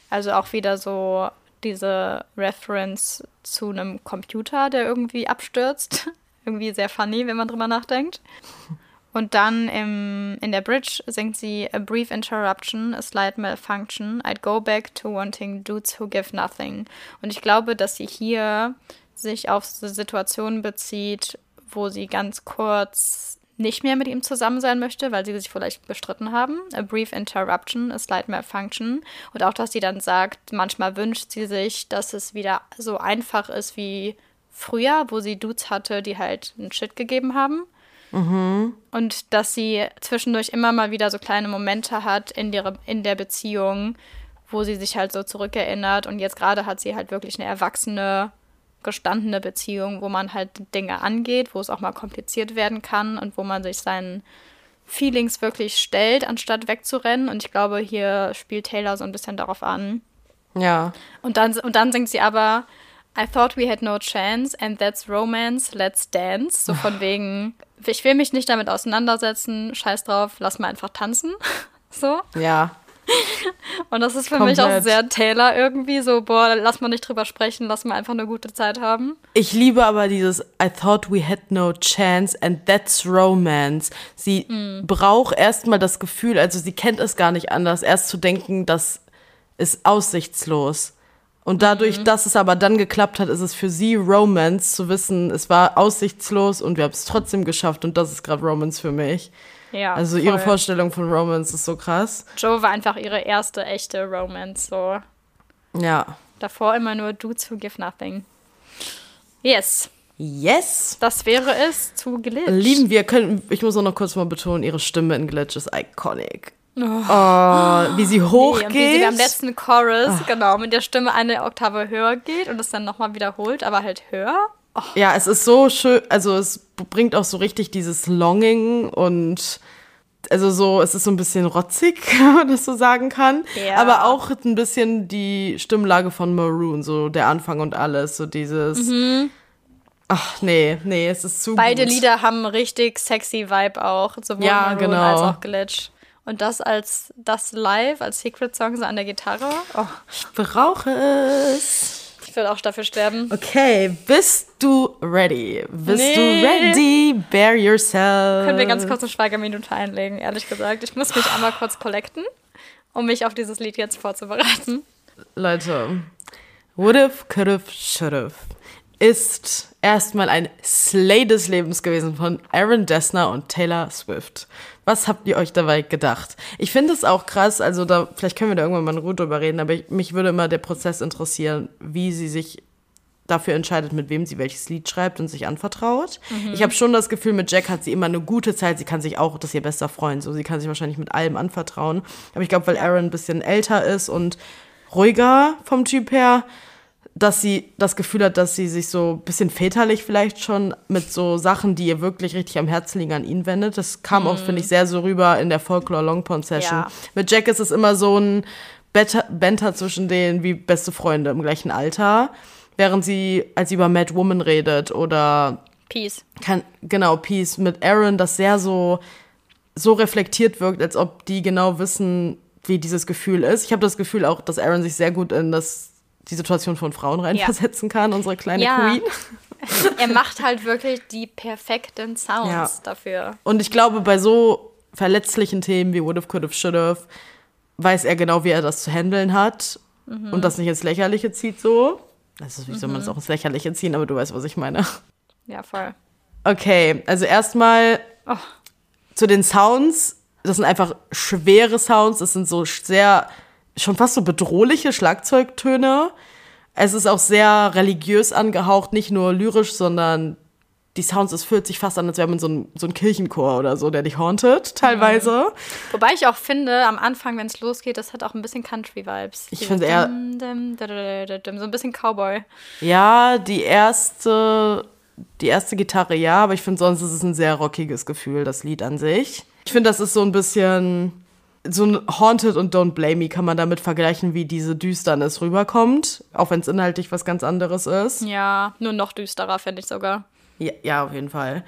S1: Also auch wieder so diese Reference zu einem Computer, der irgendwie abstürzt. irgendwie sehr funny, wenn man drüber nachdenkt. Und dann im, in der Bridge singt sie A brief interruption, a slight malfunction. I'd go back to wanting dudes who give nothing. Und ich glaube, dass sie hier sich auf Situationen bezieht, wo sie ganz kurz nicht mehr mit ihm zusammen sein möchte, weil sie sich vielleicht bestritten haben. A brief interruption, a slight malfunction. Und auch, dass sie dann sagt, manchmal wünscht sie sich, dass es wieder so einfach ist wie früher, wo sie Dudes hatte, die halt einen Shit gegeben haben.
S2: Mhm.
S1: Und dass sie zwischendurch immer mal wieder so kleine Momente hat in der, in der Beziehung, wo sie sich halt so zurückerinnert. Und jetzt gerade hat sie halt wirklich eine erwachsene gestandene Beziehung, wo man halt Dinge angeht, wo es auch mal kompliziert werden kann und wo man sich seinen Feelings wirklich stellt, anstatt wegzurennen. Und ich glaube, hier spielt Taylor so ein bisschen darauf an.
S2: Ja.
S1: Und dann, und dann singt sie aber, I thought we had no chance and that's romance, let's dance. So von wegen, ich will mich nicht damit auseinandersetzen, scheiß drauf, lass mal einfach tanzen. So.
S2: Ja.
S1: Und das ist für Komplett. mich auch sehr Taylor irgendwie so, boah, lass mal nicht drüber sprechen, lass mal einfach eine gute Zeit haben.
S2: Ich liebe aber dieses I thought we had no chance and that's romance. Sie mm. braucht erstmal das Gefühl, also sie kennt es gar nicht anders, erst zu denken, das ist aussichtslos. Und dadurch, mhm. dass es aber dann geklappt hat, ist es für sie Romance zu wissen, es war aussichtslos und wir haben es trotzdem geschafft und das ist gerade Romance für mich.
S1: Ja.
S2: Also voll. ihre Vorstellung von Romance ist so krass.
S1: Joe war einfach ihre erste echte Romance, so.
S2: Ja.
S1: Davor immer nur Dudes who give nothing. Yes.
S2: Yes.
S1: Das wäre es zu Glitch.
S2: Lieben wir, können, ich muss auch noch kurz mal betonen, ihre Stimme in Glitch ist iconic. Oh, oh wie sie hochgeht. Nee, wie sie
S1: beim letzten Chorus, oh. genau, mit der Stimme eine Oktave höher geht und es dann nochmal wiederholt, aber halt höher.
S2: Oh. Ja, es ist so schön, also es bringt auch so richtig dieses Longing und also so, es ist so ein bisschen rotzig, wenn man das so sagen kann. Ja. Aber auch ein bisschen die Stimmlage von Maroon, so der Anfang und alles, so dieses. Mhm. Ach nee, nee, es ist zu
S1: Beide gut. Lieder haben richtig sexy Vibe auch, sowohl ja, Maroon genau. als auch Glitch. Und das als das live, als Secret Song so an der Gitarre. Oh.
S2: Ich brauche es.
S1: Ich will auch dafür sterben.
S2: Okay, bist du ready? Bist nee. du ready? Bear yourself.
S1: Können wir ganz kurz eine Schweigeminute einlegen, ehrlich gesagt. Ich muss mich einmal kurz collecten, um mich auf dieses Lied jetzt vorzubereiten.
S2: Leute, would've, could've, should've ist erstmal ein Slay des Lebens gewesen von Aaron Dessner und Taylor Swift. Was habt ihr euch dabei gedacht? Ich finde es auch krass, also da, vielleicht können wir da irgendwann mal in Ruhe drüber reden, aber ich, mich würde immer der Prozess interessieren, wie sie sich dafür entscheidet, mit wem sie welches Lied schreibt und sich anvertraut. Mhm. Ich habe schon das Gefühl, mit Jack hat sie immer eine gute Zeit. Sie kann sich auch, das ist ihr bester Freund, so sie kann sich wahrscheinlich mit allem anvertrauen. Aber ich glaube, weil Aaron ein bisschen älter ist und ruhiger vom Typ her, dass sie das Gefühl hat, dass sie sich so ein bisschen väterlich vielleicht schon mit so Sachen, die ihr wirklich richtig am Herzen liegen, an ihn wendet. Das kam mm. auch, finde ich, sehr so rüber in der Folklore Longpond Session. Ja. Mit Jack ist es immer so ein Banter zwischen denen wie beste Freunde im gleichen Alter. Während sie, als sie über Mad Woman redet oder
S1: Peace.
S2: Kann, genau, Peace mit Aaron, das sehr so, so reflektiert wirkt, als ob die genau wissen, wie dieses Gefühl ist. Ich habe das Gefühl auch, dass Aaron sich sehr gut in das die Situation von Frauen reinversetzen ja. kann, unsere kleine ja. Queen.
S1: er macht halt wirklich die perfekten Sounds ja. dafür.
S2: Und ich glaube, bei so verletzlichen Themen wie Would've, Could've, Should've weiß er genau, wie er das zu handeln hat mhm. und das nicht ins Lächerliche zieht so. Das ist, wie soll man es mhm. auch ins Lächerliche ziehen, aber du weißt, was ich meine.
S1: Ja, voll.
S2: Okay, also erstmal oh. zu den Sounds. Das sind einfach schwere Sounds. Das sind so sehr, schon fast so bedrohliche Schlagzeugtöne. Es ist auch sehr religiös angehaucht, nicht nur lyrisch, sondern die Sounds, es fühlt sich fast an, als wäre man so ein, so ein Kirchenchor oder so, der dich hauntet, teilweise. Mhm.
S1: Wobei ich auch finde, am Anfang, wenn es losgeht, das hat auch ein bisschen Country-Vibes.
S2: Ich finde eher.
S1: So ein bisschen Cowboy.
S2: Ja, die erste, die erste Gitarre ja, aber ich finde sonst ist es ein sehr rockiges Gefühl, das Lied an sich. Ich finde, das ist so ein bisschen. So ein Haunted und Don't Blame Me kann man damit vergleichen, wie diese Düsternis rüberkommt, auch wenn es inhaltlich was ganz anderes ist.
S1: Ja, nur noch düsterer, finde ich sogar.
S2: Ja, ja, auf jeden Fall.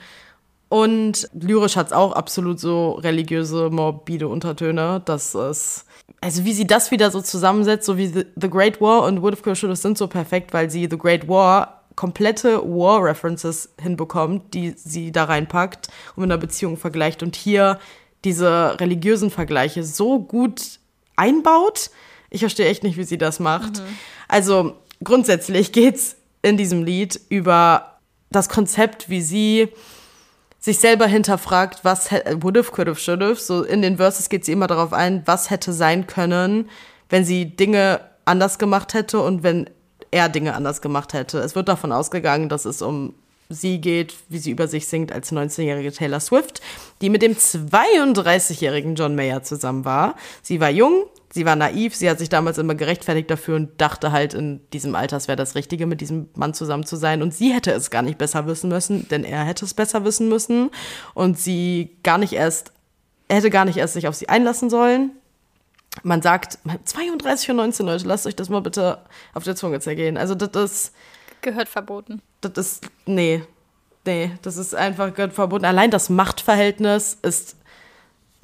S2: Und lyrisch hat es auch absolut so religiöse, morbide Untertöne, dass es. Also, wie sie das wieder so zusammensetzt, so wie The, The Great War und Wood of Crucius sind so perfekt, weil sie The Great War komplette War-References hinbekommt, die sie da reinpackt und in einer Beziehung vergleicht und hier diese religiösen Vergleiche so gut einbaut. Ich verstehe echt nicht, wie sie das macht. Mhm. Also grundsätzlich geht es in diesem Lied über das Konzept, wie sie sich selber hinterfragt, was would have, could have, should have. So in den Verses geht sie immer darauf ein, was hätte sein können, wenn sie Dinge anders gemacht hätte und wenn er Dinge anders gemacht hätte. Es wird davon ausgegangen, dass es um sie geht, wie sie über sich singt als 19-jährige Taylor Swift, die mit dem 32-jährigen John Mayer zusammen war. Sie war jung, sie war naiv, sie hat sich damals immer gerechtfertigt dafür und dachte halt, in diesem Alter wäre das Richtige, mit diesem Mann zusammen zu sein. Und sie hätte es gar nicht besser wissen müssen, denn er hätte es besser wissen müssen. Und sie gar nicht erst, er hätte gar nicht erst sich auf sie einlassen sollen. Man sagt, 32 und 19 Leute, lasst euch das mal bitte auf der Zunge zergehen. Also, das ist.
S1: Gehört verboten.
S2: Das ist. Nee. Nee, das ist einfach gehört verboten. Allein das Machtverhältnis ist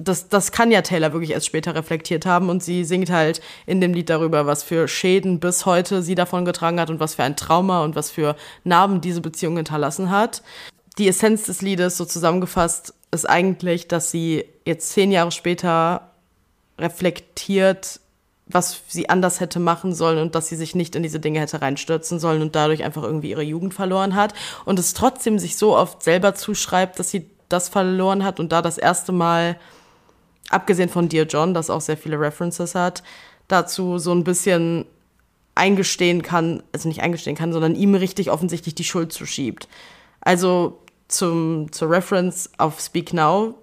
S2: das, das kann ja Taylor wirklich erst später reflektiert haben und sie singt halt in dem Lied darüber, was für Schäden bis heute sie davon getragen hat und was für ein Trauma und was für Narben diese Beziehung hinterlassen hat. Die Essenz des Liedes, so zusammengefasst, ist eigentlich, dass sie jetzt zehn Jahre später reflektiert, was sie anders hätte machen sollen und dass sie sich nicht in diese Dinge hätte reinstürzen sollen und dadurch einfach irgendwie ihre Jugend verloren hat und es trotzdem sich so oft selber zuschreibt, dass sie das verloren hat und da das erste Mal abgesehen von Dear John, das auch sehr viele References hat, dazu so ein bisschen eingestehen kann, also nicht eingestehen kann, sondern ihm richtig offensichtlich die Schuld zuschiebt. Also zum, zur Reference auf Speak Now,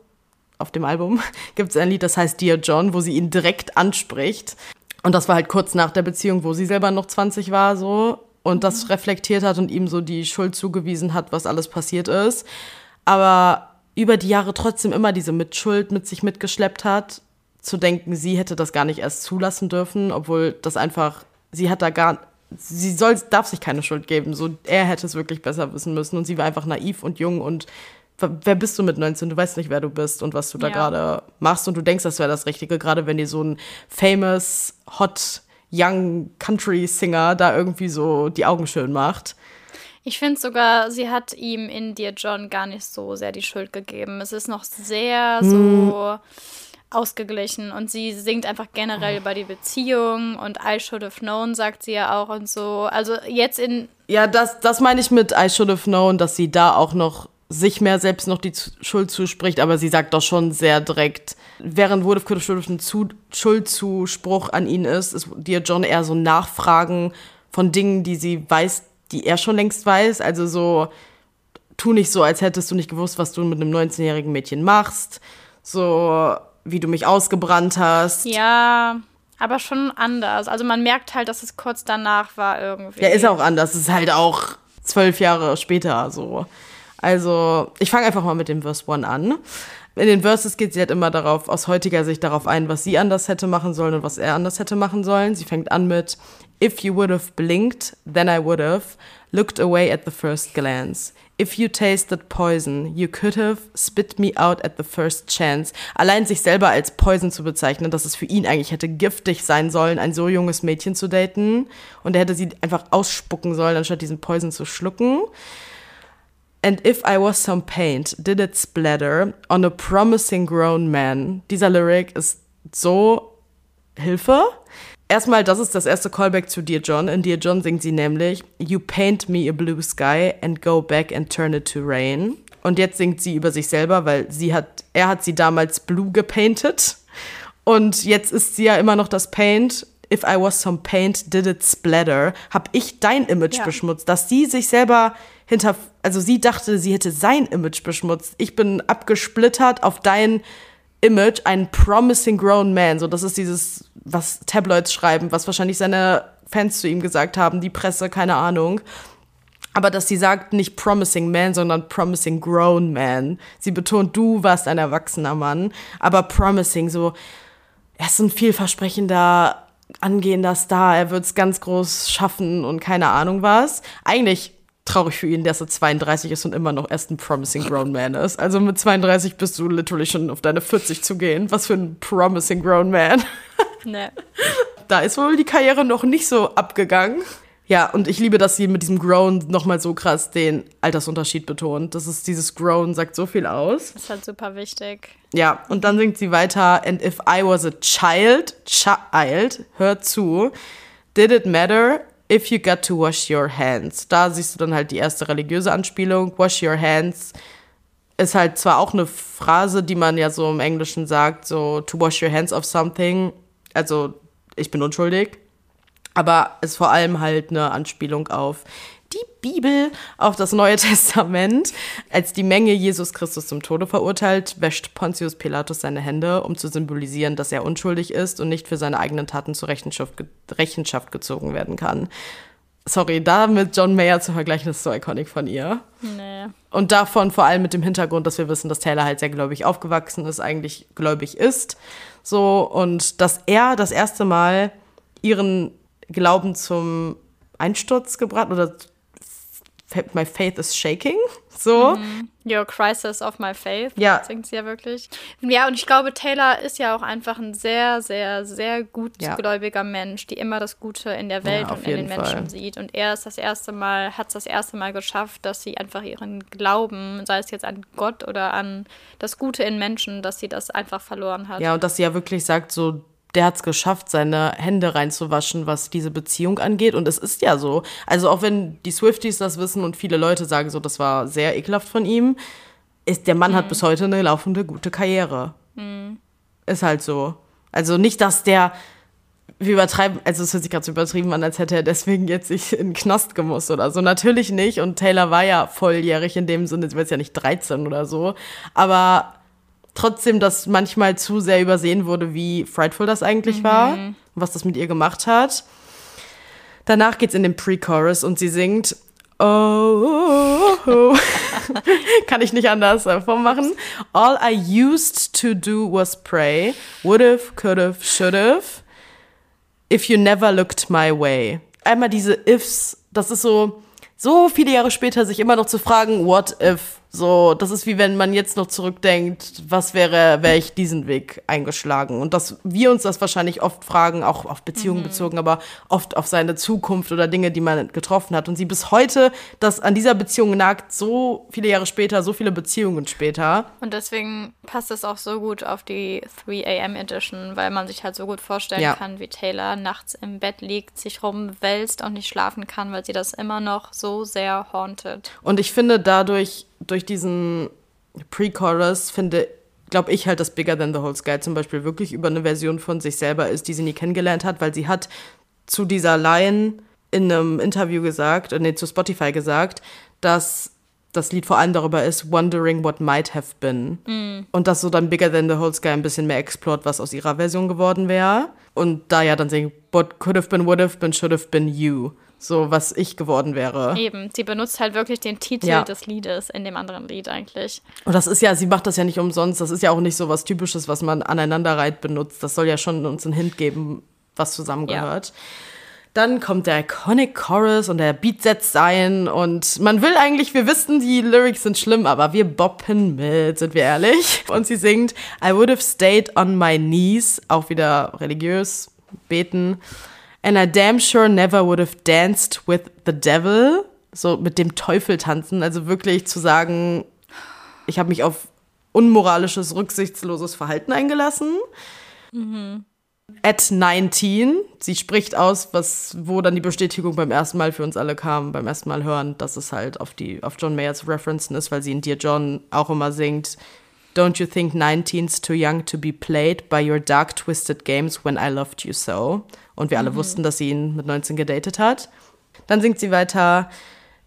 S2: auf dem Album, gibt es ein Lied, das heißt Dear John, wo sie ihn direkt anspricht. Und das war halt kurz nach der Beziehung, wo sie selber noch 20 war, so. Und das mhm. reflektiert hat und ihm so die Schuld zugewiesen hat, was alles passiert ist. Aber über die Jahre trotzdem immer diese Mitschuld mit sich mitgeschleppt hat, zu denken, sie hätte das gar nicht erst zulassen dürfen, obwohl das einfach, sie hat da gar, sie soll, darf sich keine Schuld geben. So, er hätte es wirklich besser wissen müssen und sie war einfach naiv und jung und wer bist du mit 19? Du weißt nicht, wer du bist und was du da ja. gerade machst und du denkst, das wäre das Richtige, gerade wenn dir so ein famous, hot, young Country Singer da irgendwie so die Augen schön macht.
S1: Ich finde sogar, sie hat ihm in Dear John gar nicht so sehr die Schuld gegeben. Es ist noch sehr hm. so ausgeglichen und sie singt einfach generell oh. über die Beziehung und I should have known, sagt sie ja auch und so. Also jetzt in.
S2: Ja, das, das meine ich mit I should have known, dass sie da auch noch sich mehr selbst noch die Schuld zuspricht, aber sie sagt doch schon sehr direkt, während Wood of Could ein Schuldzuspruch an ihn ist, ist Dear John eher so Nachfragen von Dingen, die sie weiß, die er schon längst weiß. Also so, tu nicht so, als hättest du nicht gewusst, was du mit einem 19-jährigen Mädchen machst. So, wie du mich ausgebrannt hast.
S1: Ja, aber schon anders. Also man merkt halt, dass es kurz danach war irgendwie.
S2: Ja, ist auch anders. Es ist halt auch zwölf Jahre später so. Also, ich fange einfach mal mit dem Verse One an. In den Verses geht sie halt immer darauf, aus heutiger Sicht darauf ein, was sie anders hätte machen sollen und was er anders hätte machen sollen. Sie fängt an mit If you would have blinked, then I would have looked away at the first glance. If you tasted poison, you could have spit me out at the first chance. Allein sich selber als Poison zu bezeichnen, dass es für ihn eigentlich hätte giftig sein sollen, ein so junges Mädchen zu daten. Und er hätte sie einfach ausspucken sollen, anstatt diesen Poison zu schlucken. And if I was some paint, did it splatter on a promising grown man. Dieser Lyric ist so Hilfe. Erstmal, das ist das erste Callback zu Dear John. In Dear John singt sie nämlich You paint me a blue sky and go back and turn it to rain. Und jetzt singt sie über sich selber, weil sie hat, er hat sie damals blue gepainted. Und jetzt ist sie ja immer noch das Paint. If I was some paint, did it splatter. Hab ich dein Image ja. beschmutzt, dass sie sich selber hinter, also sie dachte, sie hätte sein Image beschmutzt. Ich bin abgesplittert auf dein Image, ein promising grown man. So, das ist dieses was Tabloids schreiben, was wahrscheinlich seine Fans zu ihm gesagt haben, die Presse, keine Ahnung. Aber dass sie sagt nicht promising man, sondern promising grown man. Sie betont, du warst ein erwachsener Mann, aber promising, so, er ist ein vielversprechender, angehender Star, er wird es ganz groß schaffen und keine Ahnung was. Eigentlich traurig für ihn, dass er 32 ist und immer noch erst ein promising grown man ist. Also mit 32 bist du literally schon auf deine 40 zu gehen. Was für ein promising grown man. Nee. Da ist wohl die Karriere noch nicht so abgegangen. Ja, und ich liebe, dass sie mit diesem Grown nochmal so krass den Altersunterschied betont. Das ist dieses Grown sagt so viel aus.
S1: Das ist halt super wichtig.
S2: Ja, und dann singt sie weiter, and if I was a child, child, hör zu, did it matter if you got to wash your hands? Da siehst du dann halt die erste religiöse Anspielung, wash your hands ist halt zwar auch eine Phrase, die man ja so im Englischen sagt, so to wash your hands of something, also ich bin unschuldig, aber ist vor allem halt eine Anspielung auf die Bibel, auf das Neue Testament. Als die Menge Jesus Christus zum Tode verurteilt, wäscht Pontius Pilatus seine Hände, um zu symbolisieren, dass er unschuldig ist und nicht für seine eigenen Taten zur Rechenschaft, Rechenschaft gezogen werden kann. Sorry, da mit John Mayer zu vergleichen, ist so iconic von ihr. Nee. Und davon vor allem mit dem Hintergrund, dass wir wissen, dass Taylor halt sehr gläubig aufgewachsen ist, eigentlich gläubig ist. So, und dass er das erste Mal ihren Glauben zum Einsturz gebracht oder My faith is shaking. So.
S1: Mhm. Your crisis of my faith. Ja. Singt sie ja wirklich. Ja, und ich glaube, Taylor ist ja auch einfach ein sehr, sehr, sehr gutgläubiger ja. Mensch, die immer das Gute in der Welt ja, und in den Fall. Menschen sieht. Und er ist das erste Mal, hat es das erste Mal geschafft, dass sie einfach ihren Glauben, sei es jetzt an Gott oder an das Gute in Menschen, dass sie das einfach verloren hat.
S2: Ja, und dass sie ja wirklich sagt, so, der hat es geschafft, seine Hände reinzuwaschen, was diese Beziehung angeht. Und es ist ja so. Also auch wenn die Swifties das wissen und viele Leute sagen so, das war sehr ekelhaft von ihm, ist der Mann mhm. hat bis heute eine laufende gute Karriere. Mhm. Ist halt so. Also nicht, dass der wir übertreiben, also es hört sich gerade so übertrieben an, als hätte er deswegen jetzt sich in den Knast gemusst oder so. Natürlich nicht. Und Taylor war ja volljährig in dem Sinne, sie war jetzt ja nicht 13 oder so. Aber trotzdem, dass manchmal zu sehr übersehen wurde, wie frightful das eigentlich mhm. war, was das mit ihr gemacht hat. Danach geht's in den Pre-Chorus und sie singt Oh, oh, oh. kann ich nicht anders vormachen. All I used to do was pray. Would've, could've, should've. If you never looked my way. Einmal diese Ifs, das ist so, so viele Jahre später sich immer noch zu fragen, what if so, das ist wie wenn man jetzt noch zurückdenkt, was wäre, wäre ich diesen Weg eingeschlagen. Und dass wir uns das wahrscheinlich oft fragen, auch auf Beziehungen mhm. bezogen, aber oft auf seine Zukunft oder Dinge, die man getroffen hat. Und sie bis heute, dass an dieser Beziehung nagt, so viele Jahre später, so viele Beziehungen später.
S1: Und deswegen passt es auch so gut auf die 3 AM Edition, weil man sich halt so gut vorstellen ja. kann, wie Taylor nachts im Bett liegt, sich rumwälzt und nicht schlafen kann, weil sie das immer noch so sehr haunted.
S2: Und ich finde dadurch durch diesen Pre-Chorus finde glaube ich halt, dass Bigger Than the Whole Sky zum Beispiel wirklich über eine Version von sich selber ist, die sie nie kennengelernt hat, weil sie hat zu dieser Line in einem Interview gesagt, äh, nee, zu Spotify gesagt, dass das Lied vor allem darüber ist, wondering what might have been. Mm. Und dass so dann Bigger Than the Whole Sky ein bisschen mehr explort, was aus ihrer Version geworden wäre. Und da ja dann singen, what could have been, would have been, should have been you so was ich geworden wäre.
S1: Eben, sie benutzt halt wirklich den Titel ja. des Liedes in dem anderen Lied eigentlich.
S2: Und das ist ja, sie macht das ja nicht umsonst, das ist ja auch nicht so was Typisches, was man aneinanderreiht benutzt. Das soll ja schon uns einen Hint geben, was zusammengehört. Ja. Dann kommt der Iconic Chorus und der Beat setzt ein und man will eigentlich, wir wissen, die Lyrics sind schlimm, aber wir boppen mit, sind wir ehrlich. Und sie singt I would have stayed on my knees, auch wieder religiös, beten. And I damn sure never would have danced with the devil. So mit dem Teufel tanzen. Also wirklich zu sagen, ich habe mich auf unmoralisches, rücksichtsloses Verhalten eingelassen. Mhm. at 19. Sie spricht aus, was, wo dann die Bestätigung beim ersten Mal für uns alle kam, beim ersten Mal hören, dass es halt auf die, auf John Mayer zu referenzen ist, weil sie in Dear John auch immer singt, Don't you think 19's too young to be played by your dark twisted games when I loved you so? Und wir alle mhm. wussten, dass sie ihn mit 19 gedatet hat. Dann singt sie weiter,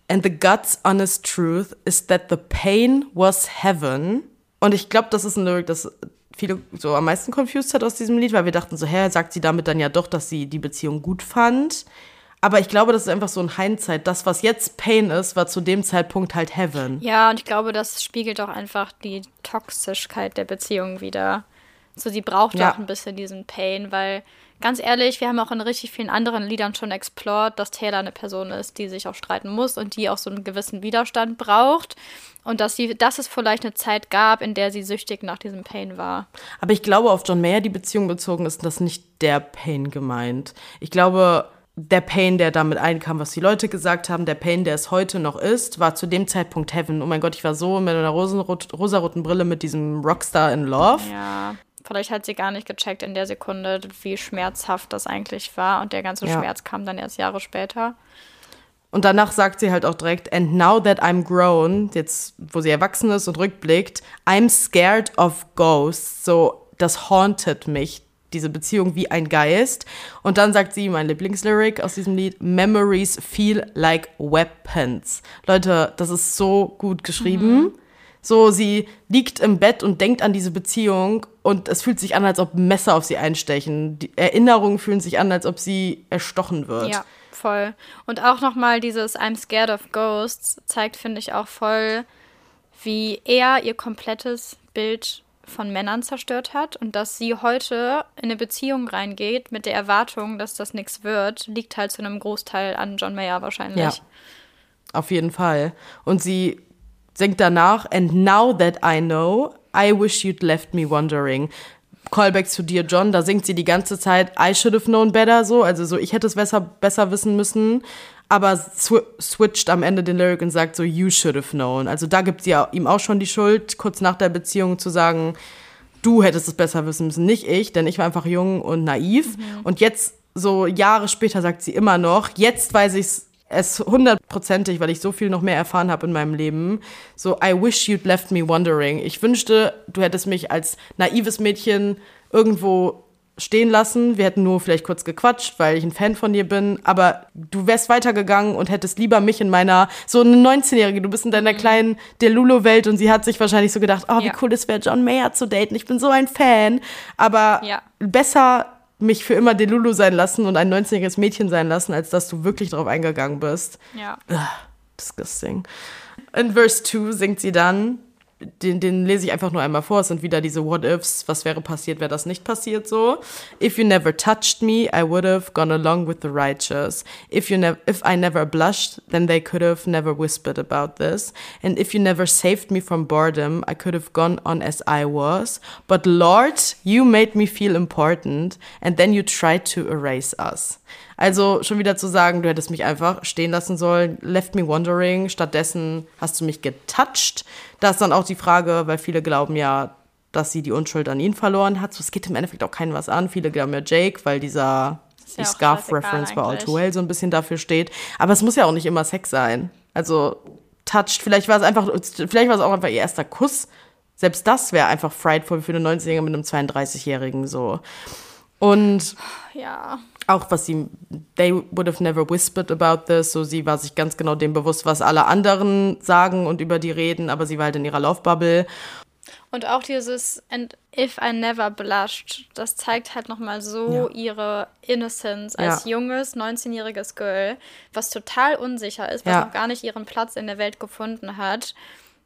S2: And the guts honest truth is that the pain was heaven. Und ich glaube, das ist ein Lyric, das viele so am meisten confused hat aus diesem Lied, weil wir dachten so, hä, sagt sie damit dann ja doch, dass sie die Beziehung gut fand. Aber ich glaube, das ist einfach so ein Hindsight. Das, was jetzt Pain ist, war zu dem Zeitpunkt halt Heaven.
S1: Ja, und ich glaube, das spiegelt auch einfach die Toxischkeit der Beziehung wieder. So, sie braucht ja auch ein bisschen diesen Pain, weil ganz ehrlich, wir haben auch in richtig vielen anderen Liedern schon explored, dass Taylor eine Person ist, die sich auch streiten muss und die auch so einen gewissen Widerstand braucht. Und dass, sie, dass es vielleicht eine Zeit gab, in der sie süchtig nach diesem Pain war.
S2: Aber ich glaube, auf John Mayer die Beziehung bezogen ist das nicht der Pain gemeint. Ich glaube, der Pain, der damit einkam, was die Leute gesagt haben, der Pain, der es heute noch ist, war zu dem Zeitpunkt Heaven. Oh mein Gott, ich war so mit einer rosaroten Brille mit diesem Rockstar in Love.
S1: Ja. Vielleicht hat sie gar nicht gecheckt in der Sekunde, wie schmerzhaft das eigentlich war. Und der ganze ja. Schmerz kam dann erst Jahre später.
S2: Und danach sagt sie halt auch direkt, and now that I'm grown, jetzt wo sie erwachsen ist und rückblickt, I'm scared of ghosts. So, das haunted mich, diese Beziehung wie ein Geist. Und dann sagt sie, mein Lieblingslyric aus diesem Lied, Memories feel like weapons. Leute, das ist so gut geschrieben. Mhm. So, sie liegt im Bett und denkt an diese Beziehung und es fühlt sich an, als ob Messer auf sie einstechen. Die Erinnerungen fühlen sich an, als ob sie erstochen wird.
S1: Ja, voll. Und auch nochmal dieses I'm scared of ghosts zeigt, finde ich, auch voll, wie er ihr komplettes Bild von Männern zerstört hat und dass sie heute in eine Beziehung reingeht mit der Erwartung, dass das nichts wird, liegt halt zu einem Großteil an John Mayer wahrscheinlich. Ja,
S2: auf jeden Fall. Und sie singt danach, and now that I know, I wish you'd left me wondering. Callback zu dir, John, da singt sie die ganze Zeit, I should have known better, so, also so, ich hätte es besser, besser wissen müssen, aber sw switcht am Ende den Lyric und sagt so, you should have known. Also da gibt sie ihm auch schon die Schuld, kurz nach der Beziehung zu sagen, du hättest es besser wissen müssen, nicht ich, denn ich war einfach jung und naiv. Mhm. Und jetzt, so Jahre später, sagt sie immer noch, jetzt weiß ich es es hundertprozentig, weil ich so viel noch mehr erfahren habe in meinem Leben. So, I wish you'd left me wondering. Ich wünschte, du hättest mich als naives Mädchen irgendwo stehen lassen. Wir hätten nur vielleicht kurz gequatscht, weil ich ein Fan von dir bin. Aber du wärst weitergegangen und hättest lieber mich in meiner, so eine 19-Jährige, du bist in deiner mhm. kleinen Delulu-Welt und sie hat sich wahrscheinlich so gedacht, oh, wie ja. cool es wäre, John Mayer zu daten. Ich bin so ein Fan. Aber ja. besser mich für immer Delulu sein lassen und ein 19-jähriges Mädchen sein lassen, als dass du wirklich drauf eingegangen bist.
S1: Ja.
S2: Ugh, disgusting. In Verse 2 singt sie dann, den, den lese ich einfach nur einmal vor. Es sind wieder diese What-Ifs. Was wäre passiert, wäre das nicht passiert so? If you never touched me, I would have gone along with the righteous. If, you ne if I never blushed, then they could have never whispered about this. And if you never saved me from boredom, I could have gone on as I was. But Lord, you made me feel important. And then you tried to erase us. Also schon wieder zu sagen, du hättest mich einfach stehen lassen sollen, left me wondering, stattdessen hast du mich getouched. Da ist dann auch die Frage, weil viele glauben ja, dass sie die Unschuld an ihn verloren hat. So, es geht im Endeffekt auch keinen was an. Viele glauben ja Jake, weil dieser die Scarf-Reference bei All Too Well so ein bisschen dafür steht. Aber es muss ja auch nicht immer Sex sein. Also touched, vielleicht war es einfach, vielleicht war es auch einfach ihr erster Kuss. Selbst das wäre einfach frightful für eine 19-Jährige mit einem 32-Jährigen so. Und
S1: ja
S2: auch was sie, they would have never whispered about this, so sie war sich ganz genau dem bewusst, was alle anderen sagen und über die reden, aber sie war halt in ihrer Laufbubble.
S1: Und auch dieses And if I never blushed, das zeigt halt nochmal so ja. ihre Innocence als ja. junges, 19-jähriges Girl, was total unsicher ist, was ja. noch gar nicht ihren Platz in der Welt gefunden hat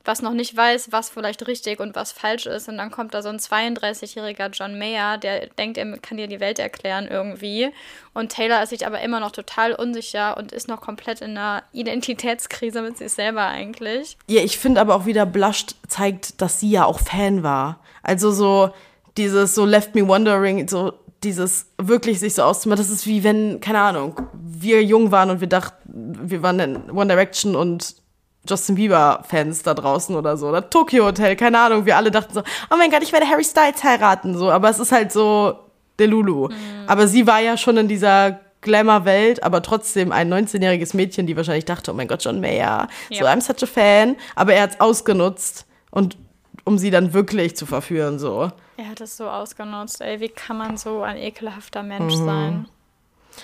S1: was noch nicht weiß, was vielleicht richtig und was falsch ist. Und dann kommt da so ein 32-jähriger John Mayer, der denkt, er kann dir die Welt erklären irgendwie. Und Taylor ist sich aber immer noch total unsicher und ist noch komplett in einer Identitätskrise mit sich selber eigentlich.
S2: Ja, ich finde aber auch wieder Blushed zeigt, dass sie ja auch Fan war. Also so dieses so Left Me Wondering, so dieses wirklich sich so auszumachen, das ist wie wenn, keine Ahnung, wir jung waren und wir dachten, wir waren in One Direction und Justin Bieber-Fans da draußen oder so. Oder Tokyo Hotel, keine Ahnung. Wir alle dachten so, oh mein Gott, ich werde Harry Styles heiraten. So, aber es ist halt so, Delulu. Mhm. Aber sie war ja schon in dieser Glamour-Welt, aber trotzdem ein 19-jähriges Mädchen, die wahrscheinlich dachte, oh mein Gott, John Mayer, ja. so I'm such a fan. Aber er hat es ausgenutzt und um sie dann wirklich zu verführen, so.
S1: Er hat es so ausgenutzt, ey, wie kann man so ein ekelhafter Mensch mhm. sein?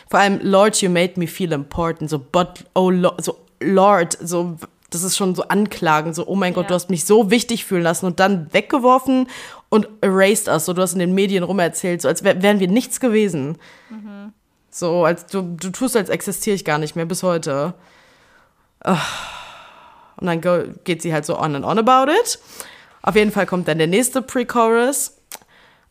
S2: Vor allem, Lord, you made me feel important, so, but, oh, so, Lord, so, das ist schon so Anklagen, so, oh mein Gott, ja. du hast mich so wichtig fühlen lassen und dann weggeworfen und erased us, so, du hast in den Medien rumerzählt, so, als wär, wären wir nichts gewesen. Mhm. So, als du, du tust, als existiere ich gar nicht mehr bis heute. Und dann geht sie halt so on and on about it. Auf jeden Fall kommt dann der nächste Pre-Chorus.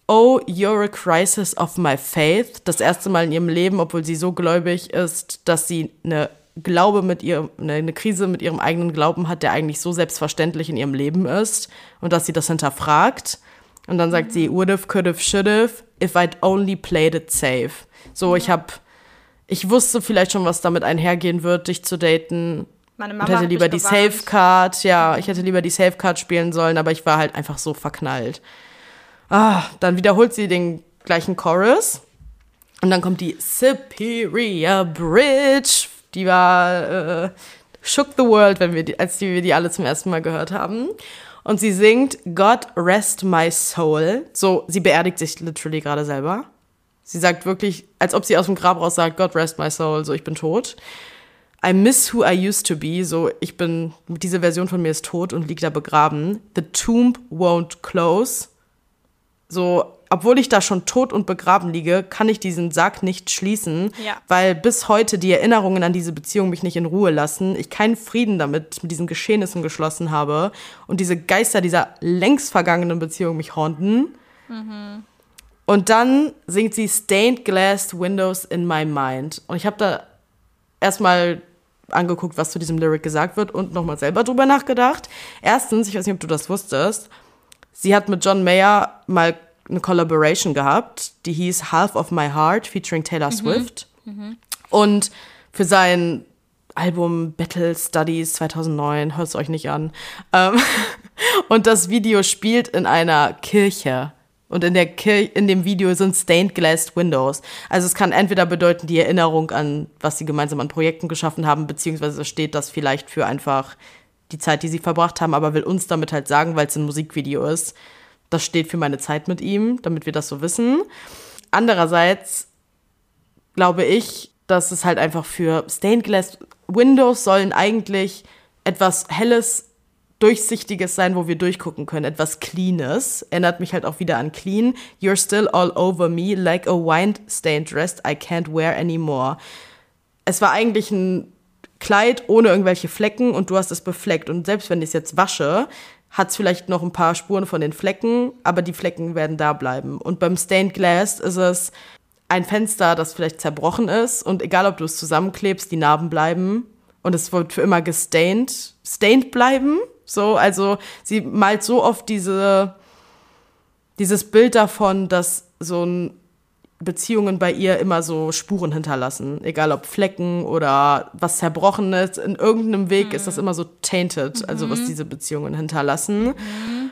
S2: Oh, you're a crisis of my faith. Das erste Mal in ihrem Leben, obwohl sie so gläubig ist, dass sie eine Glaube mit ihr, eine Krise mit ihrem eigenen Glauben hat, der eigentlich so selbstverständlich in ihrem Leben ist und dass sie das hinterfragt. Und dann sagt sie, would've, could've, should've, if I'd only played it safe. So, ich habe, ich wusste vielleicht schon, was damit einhergehen wird, dich zu daten. Meine Mama und hätte lieber die Safe Card, ja, ich hätte lieber die Safe Card spielen sollen, aber ich war halt einfach so verknallt. Ah, dann wiederholt sie den gleichen Chorus. Und dann kommt die Superior Bridge. Die war äh, shook the world, wenn wir die, als die, wir die alle zum ersten Mal gehört haben. Und sie singt God rest my soul. So, sie beerdigt sich literally gerade selber. Sie sagt wirklich, als ob sie aus dem Grab raus sagt, God rest my soul, so ich bin tot. I miss who I used to be, so ich bin, diese Version von mir ist tot und liegt da begraben. The tomb won't close. So, obwohl ich da schon tot und begraben liege, kann ich diesen Sarg nicht schließen, ja. weil bis heute die Erinnerungen an diese Beziehung mich nicht in Ruhe lassen. Ich keinen Frieden damit, mit diesen Geschehnissen geschlossen habe und diese Geister dieser längst vergangenen Beziehung mich haunten. Mhm. Und dann singt sie Stained Glass Windows in My Mind. Und ich habe da erstmal angeguckt, was zu diesem Lyric gesagt wird und nochmal selber drüber nachgedacht. Erstens, ich weiß nicht, ob du das wusstest, sie hat mit John Mayer mal eine Collaboration gehabt, die hieß Half of My Heart featuring Taylor mhm. Swift. Mhm. Und für sein Album Battle Studies 2009, hört es euch nicht an. Ähm, und das Video spielt in einer Kirche und in, der Kir in dem Video sind stained glass windows. Also es kann entweder bedeuten die Erinnerung an, was sie gemeinsam an Projekten geschaffen haben, beziehungsweise steht das vielleicht für einfach die Zeit, die sie verbracht haben, aber will uns damit halt sagen, weil es ein Musikvideo ist, das steht für meine Zeit mit ihm, damit wir das so wissen. Andererseits glaube ich, dass es halt einfach für Stained Glass Windows sollen eigentlich etwas Helles Durchsichtiges sein, wo wir durchgucken können, etwas Cleanes. Erinnert mich halt auch wieder an Clean. You're still all over me, like a wine-stained dress I can't wear anymore. Es war eigentlich ein Kleid ohne irgendwelche Flecken und du hast es befleckt. Und selbst wenn ich es jetzt wasche, hat es vielleicht noch ein paar Spuren von den Flecken, aber die Flecken werden da bleiben. Und beim Stained Glass ist es ein Fenster, das vielleicht zerbrochen ist und egal ob du es zusammenklebst, die Narben bleiben und es wird für immer gestained, stained bleiben. So, also sie malt so oft diese, dieses Bild davon, dass so ein Beziehungen bei ihr immer so Spuren hinterlassen. Egal ob Flecken oder was Zerbrochenes. In irgendeinem Weg mhm. ist das immer so tainted, also was mhm. diese Beziehungen hinterlassen. Mhm.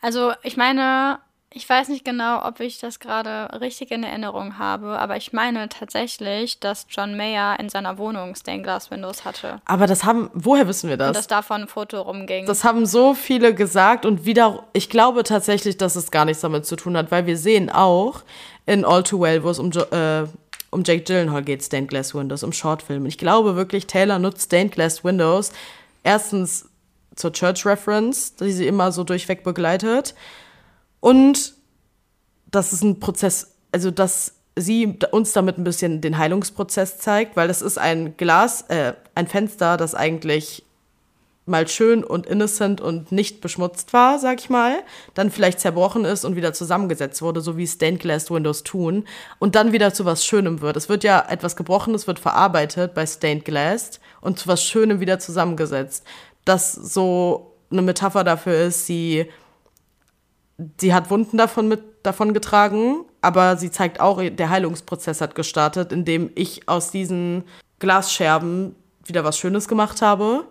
S1: Also ich meine, ich weiß nicht genau, ob ich das gerade richtig in Erinnerung habe, aber ich meine tatsächlich, dass John Mayer in seiner Wohnung Stained Glass Windows hatte.
S2: Aber das haben, woher wissen wir das? Und
S1: dass davon ein Foto rumging.
S2: Das haben so viele gesagt und wieder, ich glaube tatsächlich, dass es gar nichts damit zu tun hat, weil wir sehen auch in All Too Well, wo es um, äh, um Jake Gyllenhaal geht, Stained Glass Windows, um Shortfilm. Ich glaube wirklich, Taylor nutzt Stained Glass Windows erstens zur Church Reference, die sie immer so durchweg begleitet und das ist ein Prozess, also dass sie uns damit ein bisschen den Heilungsprozess zeigt, weil das ist ein Glas, äh, ein Fenster, das eigentlich mal schön und innocent und nicht beschmutzt war, sag ich mal, dann vielleicht zerbrochen ist und wieder zusammengesetzt wurde, so wie Stained Glass Windows tun, und dann wieder zu was Schönem wird. Es wird ja etwas Gebrochenes wird verarbeitet bei Stained Glass und zu was Schönem wieder zusammengesetzt. Das so eine Metapher dafür ist, sie sie hat Wunden davon mit davon getragen, aber sie zeigt auch, der Heilungsprozess hat gestartet, indem ich aus diesen Glasscherben wieder was Schönes gemacht habe.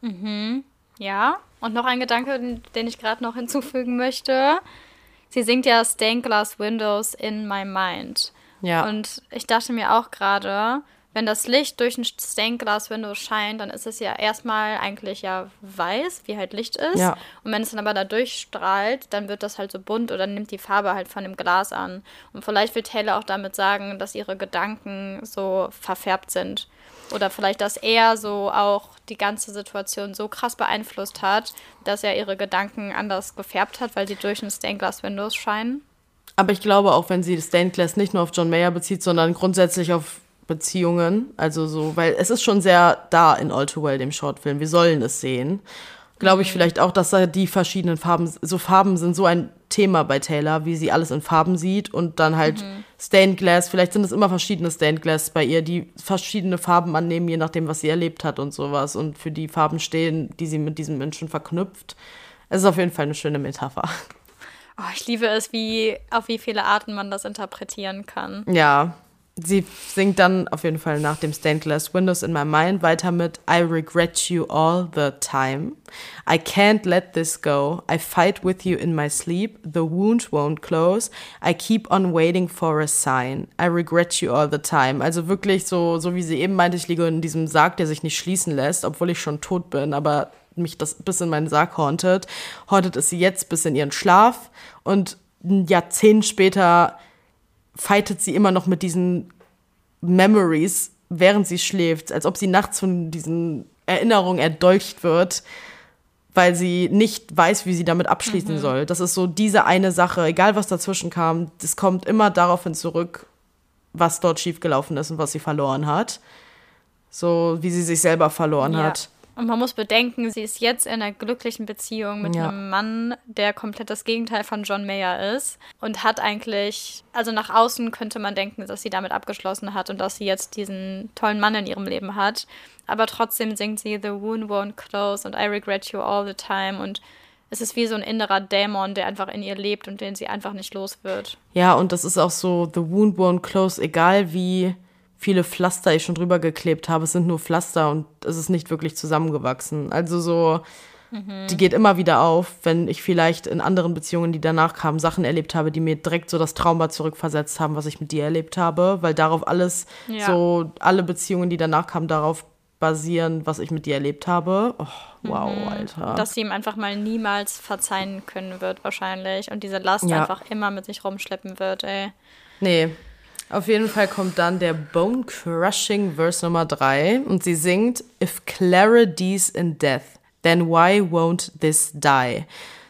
S1: Mhm. Ja, und noch ein Gedanke, den ich gerade noch hinzufügen möchte. Sie singt ja Stained Glass Windows in My Mind. Ja. Und ich dachte mir auch gerade, wenn das Licht durch ein Stained Glass Window scheint, dann ist es ja erstmal eigentlich ja weiß, wie halt Licht ist. Ja. Und wenn es dann aber da durchstrahlt, dann wird das halt so bunt oder nimmt die Farbe halt von dem Glas an. Und vielleicht will Taylor auch damit sagen, dass ihre Gedanken so verfärbt sind. Oder vielleicht, dass er so auch die ganze Situation so krass beeinflusst hat, dass er ihre Gedanken anders gefärbt hat, weil sie durch ein Stained Glass Windows scheinen.
S2: Aber ich glaube auch, wenn sie Stained Glass nicht nur auf John Mayer bezieht, sondern grundsätzlich auf Beziehungen, also so, weil es ist schon sehr da in All Too Well, dem Shortfilm. Wir sollen es sehen. Glaube ich mhm. vielleicht auch, dass da die verschiedenen Farben, so Farben sind so ein Thema bei Taylor, wie sie alles in Farben sieht und dann halt mhm. Stained Glass, vielleicht sind es immer verschiedene Stained Glass bei ihr, die verschiedene Farben annehmen, je nachdem, was sie erlebt hat und sowas und für die Farben stehen, die sie mit diesem Menschen verknüpft. Es ist auf jeden Fall eine schöne Metapher.
S1: Oh, ich liebe es, wie auf wie viele Arten man das interpretieren kann.
S2: Ja, sie singt dann auf jeden Fall nach dem Stained Glass Windows in My Mind weiter mit I regret you all the time. I can't let this go. I fight with you in my sleep. The wound won't close. I keep on waiting for a sign. I regret you all the time. Also wirklich so, so wie sie eben meinte, ich liege in diesem Sarg, der sich nicht schließen lässt, obwohl ich schon tot bin, aber mich das bis in meinen Sarg hauntet. Hauntet es sie jetzt bis in ihren Schlaf und ein Jahrzehnt später fightet sie immer noch mit diesen Memories, während sie schläft, als ob sie nachts von diesen Erinnerungen erdolcht wird, weil sie nicht weiß, wie sie damit abschließen mhm. soll. Das ist so diese eine Sache, egal was dazwischen kam, das kommt immer daraufhin zurück, was dort schiefgelaufen ist und was sie verloren hat. So wie sie sich selber verloren ja. hat.
S1: Und man muss bedenken, sie ist jetzt in einer glücklichen Beziehung mit ja. einem Mann, der komplett das Gegenteil von John Mayer ist und hat eigentlich, also nach außen könnte man denken, dass sie damit abgeschlossen hat und dass sie jetzt diesen tollen Mann in ihrem Leben hat. Aber trotzdem singt sie The Wound Won't Close und I Regret You All the Time und es ist wie so ein innerer Dämon, der einfach in ihr lebt und den sie einfach nicht los wird.
S2: Ja, und das ist auch so The Wound Won't Close, egal wie viele Pflaster ich schon drüber geklebt habe. Es sind nur Pflaster und es ist nicht wirklich zusammengewachsen. Also so, mhm. die geht immer wieder auf, wenn ich vielleicht in anderen Beziehungen, die danach kamen, Sachen erlebt habe, die mir direkt so das Trauma zurückversetzt haben, was ich mit dir erlebt habe, weil darauf alles, ja. so alle Beziehungen, die danach kamen, darauf basieren, was ich mit dir erlebt habe. Oh, wow, mhm. Alter.
S1: Dass sie ihm einfach mal niemals verzeihen können wird, wahrscheinlich. Und diese Last ja. einfach immer mit sich rumschleppen wird, ey.
S2: Nee, auf jeden Fall kommt dann der Bone Crushing Verse Nummer 3 und sie singt If Clara dies in death, then why won't this die?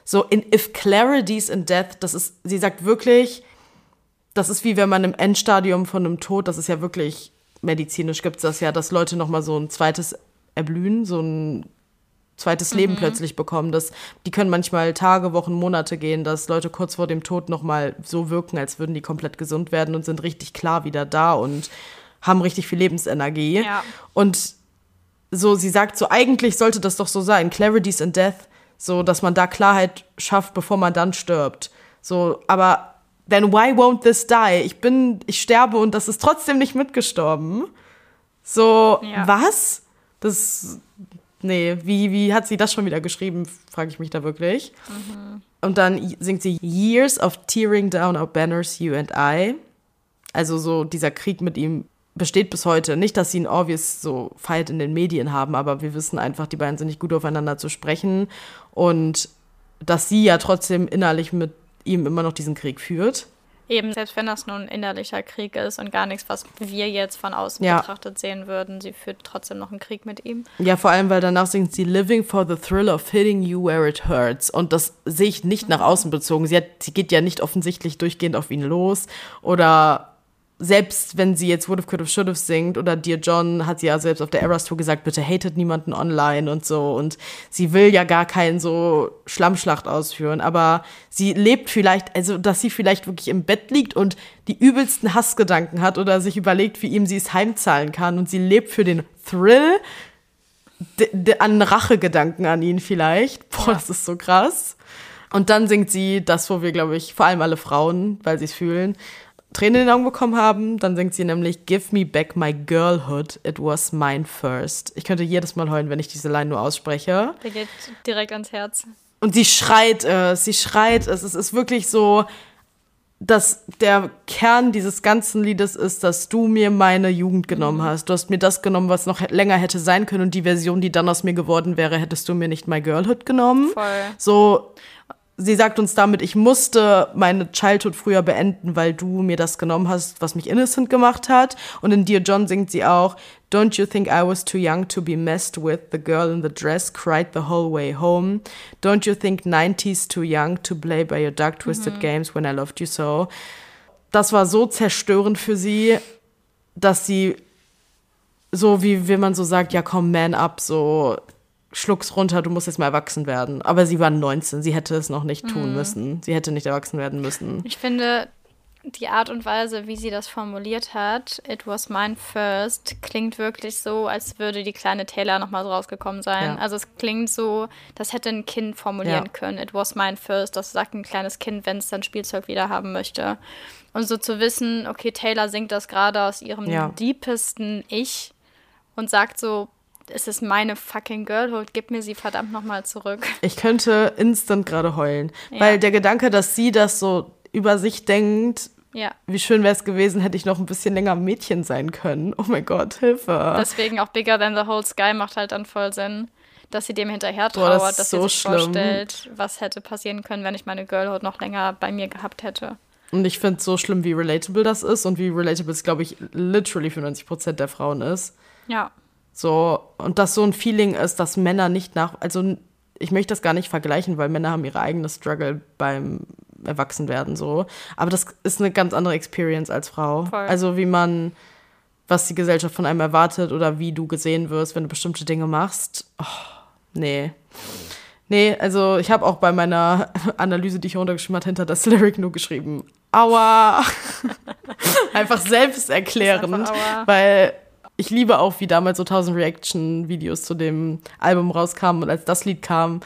S2: So in If Clara dies in death, das ist, sie sagt wirklich, das ist wie wenn man im Endstadium von einem Tod, das ist ja wirklich medizinisch gibt es das ja, dass Leute nochmal so ein zweites Erblühen, so ein zweites mhm. Leben plötzlich bekommen. Das, die können manchmal Tage, Wochen, Monate gehen, dass Leute kurz vor dem Tod nochmal so wirken, als würden die komplett gesund werden und sind richtig klar wieder da und haben richtig viel Lebensenergie. Ja. Und so, sie sagt so, eigentlich sollte das doch so sein, Clarities in Death, so, dass man da Klarheit schafft, bevor man dann stirbt. So, aber then why won't this die? Ich bin, ich sterbe und das ist trotzdem nicht mitgestorben. So, ja. was? Das nee, wie, wie hat sie das schon wieder geschrieben, frage ich mich da wirklich. Mhm. Und dann singt sie Years of Tearing Down Our Banners, You and I. Also so dieser Krieg mit ihm besteht bis heute. Nicht, dass sie einen obvious so Fight in den Medien haben, aber wir wissen einfach, die beiden sind nicht gut aufeinander zu sprechen. Und dass sie ja trotzdem innerlich mit ihm immer noch diesen Krieg führt.
S1: Eben, selbst wenn das nur ein innerlicher Krieg ist und gar nichts, was wir jetzt von außen ja. betrachtet sehen würden, sie führt trotzdem noch einen Krieg mit ihm.
S2: Ja, vor allem, weil danach singt sie Living for the thrill of hitting you where it hurts. Und das sehe ich nicht nach außen bezogen. Sie, hat, sie geht ja nicht offensichtlich durchgehend auf ihn los oder selbst wenn sie jetzt Would have, Could have, Should have singt oder Dear John, hat sie ja selbst auf der Eras Tour gesagt, bitte hatet niemanden online und so. Und sie will ja gar keinen so Schlammschlacht ausführen. Aber sie lebt vielleicht, also dass sie vielleicht wirklich im Bett liegt und die übelsten Hassgedanken hat oder sich überlegt, wie ihm sie es heimzahlen kann. Und sie lebt für den Thrill an Rachegedanken an ihn vielleicht. Boah, das ist so krass. Und dann singt sie das, wo wir, glaube ich, vor allem alle Frauen, weil sie es fühlen, Tränen in den Augen bekommen haben. Dann singt sie nämlich Give me back my girlhood, it was mine first. Ich könnte jedes Mal heulen, wenn ich diese Line nur ausspreche.
S1: Der geht direkt ans Herz.
S2: Und sie schreit es, sie schreit es. Es ist wirklich so, dass der Kern dieses ganzen Liedes ist, dass du mir meine Jugend genommen mhm. hast. Du hast mir das genommen, was noch länger hätte sein können und die Version, die dann aus mir geworden wäre, hättest du mir nicht My Girlhood genommen. Voll. So, sie sagt uns damit, ich musste meine Childhood früher beenden, weil du mir das genommen hast, was mich innocent gemacht hat. Und in Dear John singt sie auch, Don't you think I was too young to be messed with? The girl in the dress cried the whole way home. Don't you think 90s too young to play by your dark twisted mhm. games when I loved you so? Das war so zerstörend für sie, dass sie so wie wenn man so sagt, ja komm, man up, so schluck's runter, du musst jetzt mal erwachsen werden. Aber sie war 19, sie hätte es noch nicht tun mhm. müssen. Sie hätte nicht erwachsen werden müssen.
S1: Ich finde, die Art und Weise, wie sie das formuliert hat, It was mine first, klingt wirklich so, als würde die kleine Taylor nochmal so rausgekommen sein. Ja. Also es klingt so, das hätte ein Kind formulieren ja. können. It was mine first, das sagt ein kleines Kind, wenn es sein Spielzeug wieder haben möchte. Und so zu wissen, okay, Taylor singt das gerade aus ihrem ja. deepesten Ich und sagt so, es ist meine fucking Girlhood, gib mir sie verdammt nochmal zurück.
S2: Ich könnte instant gerade heulen, ja. weil der Gedanke, dass sie das so über sich denkt, ja. Wie schön wäre es gewesen, hätte ich noch ein bisschen länger Mädchen sein können. Oh mein Gott, Hilfe.
S1: Deswegen auch Bigger Than the Whole Sky macht halt dann voll Sinn, dass sie dem hinterher trauert, Boah, das dass so sie sich schlimm. vorstellt, was hätte passieren können, wenn ich meine Girlhood noch länger bei mir gehabt hätte.
S2: Und ich finde es so schlimm, wie relatable das ist und wie relatable es, glaube ich, literally für 90 Prozent der Frauen ist. Ja. So, und dass so ein Feeling ist, dass Männer nicht nach, also ich möchte das gar nicht vergleichen, weil Männer haben ihre eigene Struggle beim Erwachsenwerden so. Aber das ist eine ganz andere Experience als Frau. Voll. Also wie man, was die Gesellschaft von einem erwartet oder wie du gesehen wirst, wenn du bestimmte Dinge machst. Oh, nee. Nee, also ich habe auch bei meiner Analyse, die ich runtergeschrieben habe, hinter das Lyric nur geschrieben. Aua! einfach selbsterklärend. Einfach weil ich liebe auch, wie damals so 1000 Reaction-Videos zu dem Album rauskamen und als das Lied kam,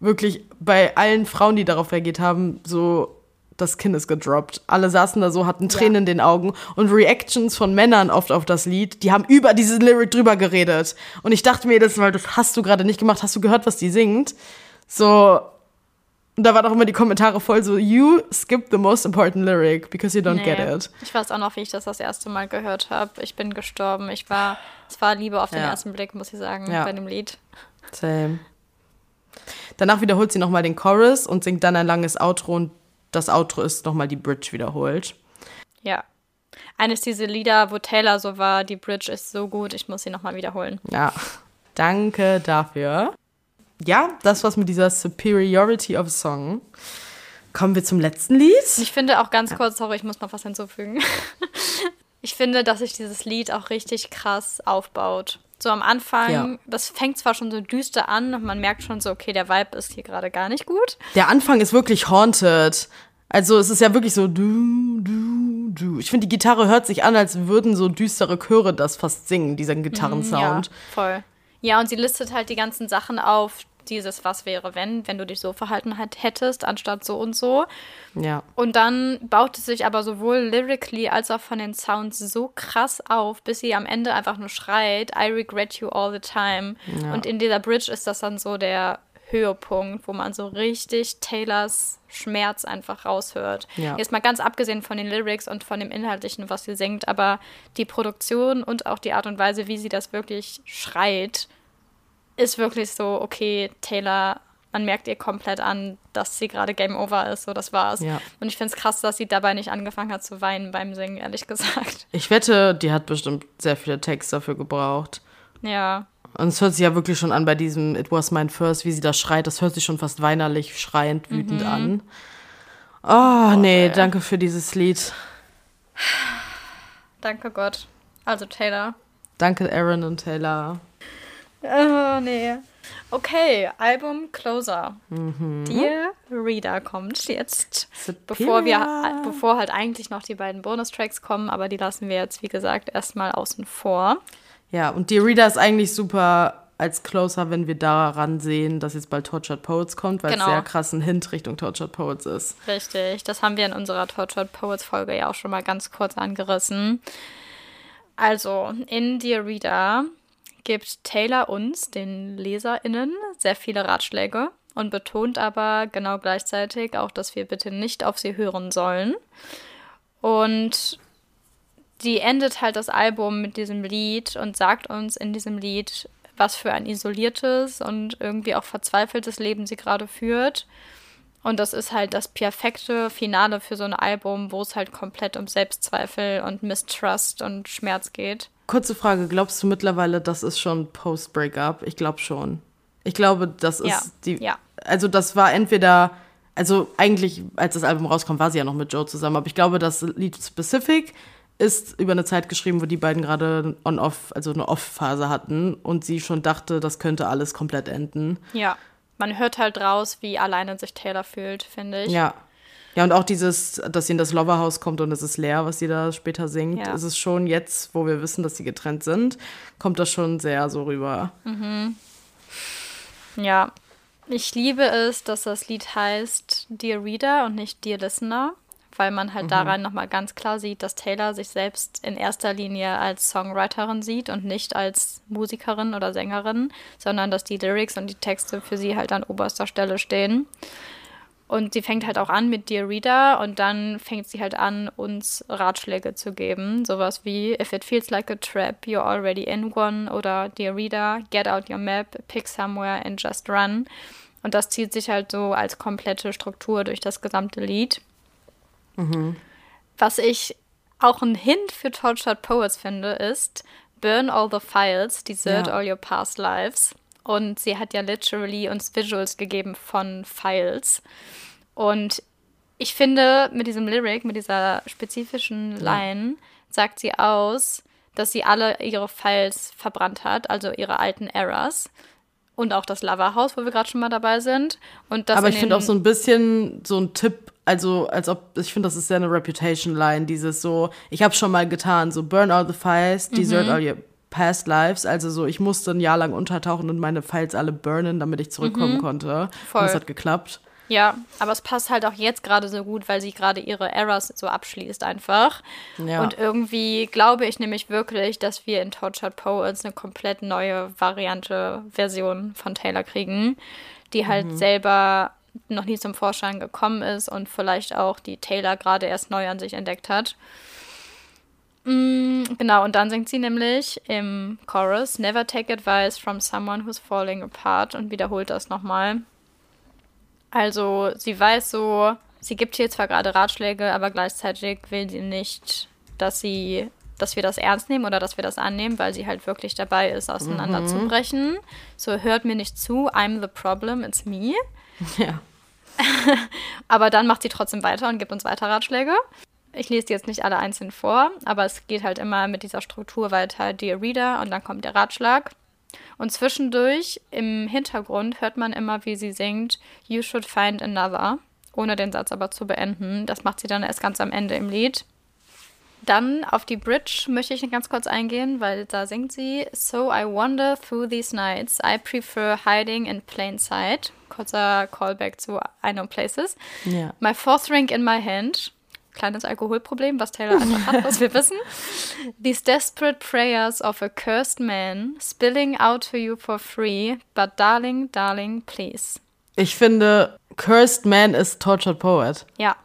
S2: wirklich bei allen Frauen, die darauf reagiert haben, so das Kind ist gedroppt. Alle saßen da so, hatten Tränen ja. in den Augen und Reactions von Männern oft auf das Lied, die haben über diese Lyric drüber geredet. Und ich dachte mir das Mal, das hast du gerade nicht gemacht, hast du gehört, was die singt? So, und da waren auch immer die Kommentare voll so, you skip the most important lyric because you don't nee. get it.
S1: Ich weiß auch noch, wie ich das das erste Mal gehört habe. Ich bin gestorben. Ich war, es war Liebe auf den ja. ersten Blick, muss ich sagen, ja. bei dem Lied. Same.
S2: Danach wiederholt sie nochmal den Chorus und singt dann ein langes Outro und das Outro ist nochmal die Bridge wiederholt.
S1: Ja. Eines dieser Lieder, wo Taylor so war, die Bridge ist so gut, ich muss sie nochmal wiederholen.
S2: Ja. Danke dafür ja, das war's mit dieser Superiority of Song. Kommen wir zum letzten Lied.
S1: Ich finde auch ganz kurz, sorry, ich muss noch was hinzufügen. ich finde, dass sich dieses Lied auch richtig krass aufbaut. So am Anfang, ja. das fängt zwar schon so düster an und man merkt schon so, okay, der Vibe ist hier gerade gar nicht gut.
S2: Der Anfang ist wirklich haunted. Also es ist ja wirklich so du, du, du. Ich finde, die Gitarre hört sich an, als würden so düstere Chöre das fast singen, dieser Gitarrensound.
S1: Ja, voll. Ja, und sie listet halt die ganzen Sachen auf, dieses Was wäre, wenn, wenn du dich so verhalten hättest, anstatt so und so. Ja. Und dann baut es sich aber sowohl lyrically als auch von den Sounds so krass auf, bis sie am Ende einfach nur schreit, I regret you all the time. Ja. Und in dieser Bridge ist das dann so der Höhepunkt, wo man so richtig Taylors Schmerz einfach raushört. Ja. Jetzt mal ganz abgesehen von den Lyrics und von dem Inhaltlichen, was sie singt, aber die Produktion und auch die Art und Weise, wie sie das wirklich schreit, ist wirklich so, okay, Taylor, man merkt ihr komplett an, dass sie gerade Game Over ist, so das war's. Ja. Und ich finde es krass, dass sie dabei nicht angefangen hat zu weinen beim Singen, ehrlich gesagt.
S2: Ich wette, die hat bestimmt sehr viele Texte dafür gebraucht. Ja. Und es hört sich ja wirklich schon an bei diesem It was my first, wie sie da schreit. Das hört sich schon fast weinerlich, schreiend, wütend mhm. an. Oh, oh nee, ey. danke für dieses Lied.
S1: Danke Gott. Also Taylor.
S2: Danke Aaron und Taylor.
S1: Oh, nee. Okay, Album Closer. Mhm. Dear Reader kommt jetzt, bevor wir, bevor halt eigentlich noch die beiden Bonustracks kommen, aber die lassen wir jetzt, wie gesagt, erstmal außen vor.
S2: Ja, und Dear Reader ist eigentlich super als Closer, wenn wir daran sehen, dass jetzt bald Tortured Poets kommt, weil genau. es sehr krass ein Hint Richtung Tortured Poets ist.
S1: Richtig, das haben wir in unserer Tortured Poets Folge ja auch schon mal ganz kurz angerissen. Also, in Dear Reader gibt Taylor uns, den LeserInnen, sehr viele Ratschläge. und betont aber genau gleichzeitig auch, dass wir bitte nicht auf sie hören sollen. Und die endet halt das Album mit diesem Lied und sagt uns in diesem Lied, was für ein isoliertes und irgendwie auch verzweifeltes Leben sie gerade führt. Und das ist halt das perfekte Finale für so ein Album, wo es halt komplett um Selbstzweifel und Mistrust und Schmerz geht.
S2: Kurze Frage, glaubst du mittlerweile, das ist schon Post-Breakup? Ich glaube schon. Ich glaube, das ist
S1: ja,
S2: die.
S1: Ja.
S2: Also, das war entweder. Also, eigentlich, als das Album rauskam, war sie ja noch mit Joe zusammen. Aber ich glaube, das Lied Specific ist über eine Zeit geschrieben, wo die beiden gerade on-off, also eine Off-Phase hatten und sie schon dachte, das könnte alles komplett enden.
S1: Ja. Man hört halt raus, wie alleine sich Taylor fühlt, finde ich.
S2: Ja. Ja, und auch dieses, dass sie in das Loverhaus kommt und es ist leer, was sie da später singt, ja. ist es schon jetzt, wo wir wissen, dass sie getrennt sind, kommt das schon sehr so rüber.
S1: Mhm. Ja, ich liebe es, dass das Lied heißt Dear Reader und nicht Dear Listener, weil man halt mhm. daran nochmal ganz klar sieht, dass Taylor sich selbst in erster Linie als Songwriterin sieht und nicht als Musikerin oder Sängerin, sondern dass die Lyrics und die Texte für sie halt an oberster Stelle stehen. Und sie fängt halt auch an mit Dear Reader und dann fängt sie halt an, uns Ratschläge zu geben. Sowas wie, if it feels like a trap, you're already in one. Oder Dear Reader, get out your map, pick somewhere and just run. Und das zieht sich halt so als komplette Struktur durch das gesamte Lied. Mhm. Was ich auch ein Hint für Tortured Poets finde, ist Burn all the files, desert ja. all your past lives. Und sie hat ja literally uns Visuals gegeben von Files. Und ich finde, mit diesem Lyric, mit dieser spezifischen Line, ja. sagt sie aus, dass sie alle ihre Files verbrannt hat, also ihre alten Errors. Und auch das Loverhaus, wo wir gerade schon mal dabei sind. Und
S2: Aber ich finde auch so ein bisschen so ein Tipp, also als ob, ich finde, das ist sehr eine Reputation-Line, dieses so, ich habe schon mal getan, so burn all the files, desert mhm. all your past lives, also so, ich musste ein Jahr lang untertauchen und meine Files alle burnen, damit ich zurückkommen mhm. konnte. Voll. Und das hat geklappt.
S1: Ja, aber es passt halt auch jetzt gerade so gut, weil sie gerade ihre Errors so abschließt einfach. Ja. Und irgendwie glaube ich nämlich wirklich, dass wir in Tortured Poets eine komplett neue Variante, Version von Taylor kriegen, die halt mhm. selber noch nie zum Vorschein gekommen ist und vielleicht auch die Taylor gerade erst neu an sich entdeckt hat. Mm, genau, und dann singt sie nämlich im Chorus Never take advice from someone who's falling apart und wiederholt das nochmal. Also sie weiß so, sie gibt hier zwar gerade Ratschläge, aber gleichzeitig will sie nicht, dass sie, dass wir das ernst nehmen oder dass wir das annehmen, weil sie halt wirklich dabei ist, auseinanderzubrechen. Mhm. So hört mir nicht zu, I'm the problem, it's me. Ja. aber dann macht sie trotzdem weiter und gibt uns weiter Ratschläge. Ich lese die jetzt nicht alle einzeln vor, aber es geht halt immer mit dieser Struktur weiter. Dear Reader und dann kommt der Ratschlag. Und zwischendurch im Hintergrund hört man immer, wie sie singt You should find another, ohne den Satz aber zu beenden. Das macht sie dann erst ganz am Ende im Lied. Dann auf die Bridge möchte ich ganz kurz eingehen, weil da singt sie So I wander through these nights. I prefer hiding in plain sight. Kurzer Callback zu I Know Places. Yeah. My fourth ring in my hand kleines Alkoholproblem, was Taylor einfach hat, was wir wissen. These desperate prayers of a cursed man spilling out to you for free, but darling, darling, please.
S2: Ich finde, Cursed Man ist Tortured Poet.
S1: Ja.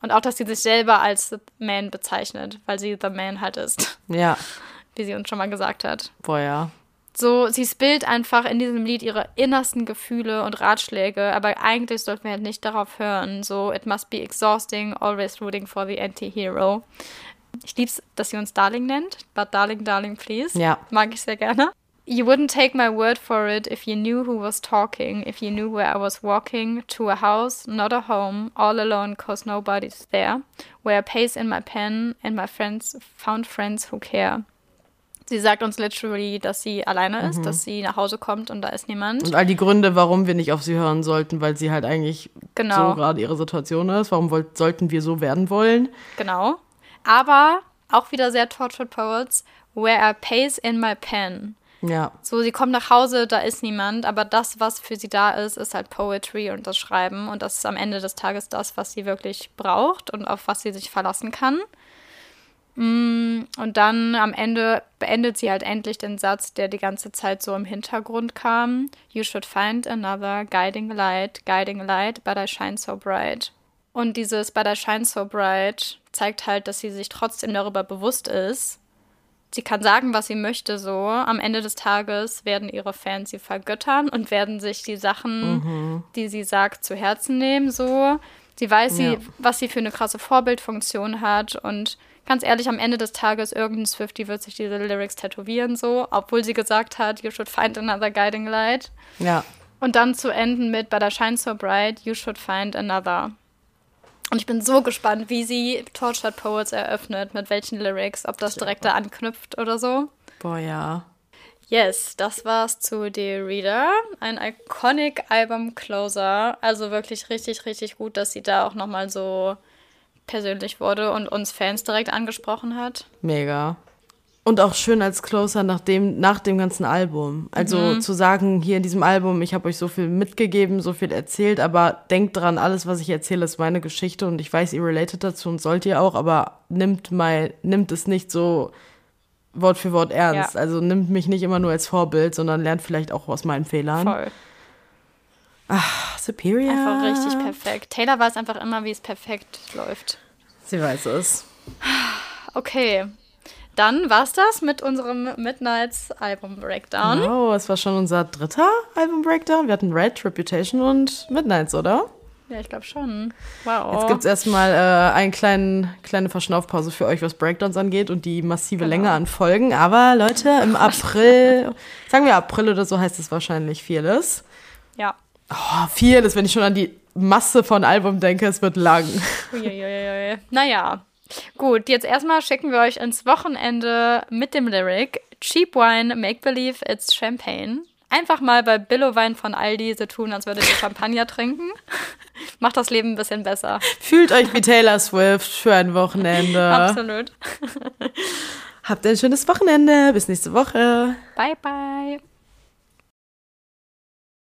S1: Und auch, dass sie sich selber als The Man bezeichnet, weil sie The Man halt ist.
S2: Ja.
S1: Wie sie uns schon mal gesagt hat.
S2: Boah, ja.
S1: So, sie spielt einfach in diesem Lied ihre innersten Gefühle und Ratschläge, aber eigentlich sollten wir halt nicht darauf hören. So, it must be exhausting, always rooting for the anti-hero. Ich lieb's, dass sie uns Darling nennt, but Darling, Darling, please.
S2: Ja.
S1: Mag ich sehr gerne. You wouldn't take my word for it if you knew who was talking, if you knew where I was walking, to a house, not a home, all alone cause nobody's there, where I pace in my pen and my friends found friends who care. Sie sagt uns literally, dass sie alleine ist, mhm. dass sie nach Hause kommt und da ist niemand.
S2: Und all die Gründe, warum wir nicht auf sie hören sollten, weil sie halt eigentlich genau. so gerade ihre Situation ist. Warum wollt, sollten wir so werden wollen?
S1: Genau. Aber auch wieder sehr Tortured Poets, where I pace in my pen.
S2: Ja.
S1: So, sie kommt nach Hause, da ist niemand, aber das, was für sie da ist, ist halt Poetry und das Schreiben. Und das ist am Ende des Tages das, was sie wirklich braucht und auf was sie sich verlassen kann. Mm, und dann am Ende beendet sie halt endlich den Satz, der die ganze Zeit so im Hintergrund kam. You should find another guiding light, guiding light, but I shine so bright. Und dieses But I shine so bright zeigt halt, dass sie sich trotzdem darüber bewusst ist. Sie kann sagen, was sie möchte, so. Am Ende des Tages werden ihre Fans sie vergöttern und werden sich die Sachen, mhm. die sie sagt, zu Herzen nehmen, so. Sie weiß, ja. sie, was sie für eine krasse Vorbildfunktion hat und ganz ehrlich, am Ende des Tages, irgendein Swifty wird sich diese Lyrics tätowieren, so, obwohl sie gesagt hat, you should find another guiding light.
S2: Ja.
S1: Und dann zu enden mit, but I shine so bright, you should find another. Und ich bin so gespannt, wie sie Tortured Poets eröffnet, mit welchen Lyrics, ob das direkt da anknüpft oder so.
S2: Boah, ja.
S1: Yes, das war's zu The Reader. Ein iconic Album Closer. Also wirklich richtig, richtig gut, dass sie da auch nochmal so persönlich wurde und uns Fans direkt angesprochen hat.
S2: Mega. Und auch schön als Closer nach dem, nach dem ganzen Album. Also mhm. zu sagen, hier in diesem Album, ich habe euch so viel mitgegeben, so viel erzählt, aber denkt dran, alles, was ich erzähle, ist meine Geschichte und ich weiß, ihr relatet dazu und sollt ihr auch, aber nimmt mal, nimmt es nicht so Wort für Wort ernst. Ja. Also nimmt mich nicht immer nur als Vorbild, sondern lernt vielleicht auch aus meinen Fehlern. Voll. Ach, Superior.
S1: Einfach richtig perfekt. Taylor weiß einfach immer, wie es perfekt läuft.
S2: Sie weiß es.
S1: Okay. Dann war's das mit unserem Midnights Album Breakdown.
S2: Wow, es war schon unser dritter Album Breakdown. Wir hatten Red, Reputation und Midnights, oder?
S1: Ja, ich glaube schon. Wow.
S2: Jetzt gibt es erstmal äh, eine kleine, kleine Verschnaufpause für euch, was Breakdowns angeht und die massive genau. Länge an Folgen. Aber Leute, im April, sagen wir April oder so heißt es wahrscheinlich vieles.
S1: Ja.
S2: Oh, vieles, wenn ich schon an die Masse von Album denke, es wird lang.
S1: Uiuiui. Naja, Gut, jetzt erstmal schicken wir euch ins Wochenende mit dem Lyric Cheap Wine, Make Believe It's Champagne. Einfach mal bei Billow-Wein von Aldi so tun, als würdet ihr Champagner trinken. Macht das Leben ein bisschen besser.
S2: Fühlt euch wie Taylor Swift für ein Wochenende.
S1: Absolut.
S2: Habt ein schönes Wochenende. Bis nächste Woche.
S1: Bye, bye.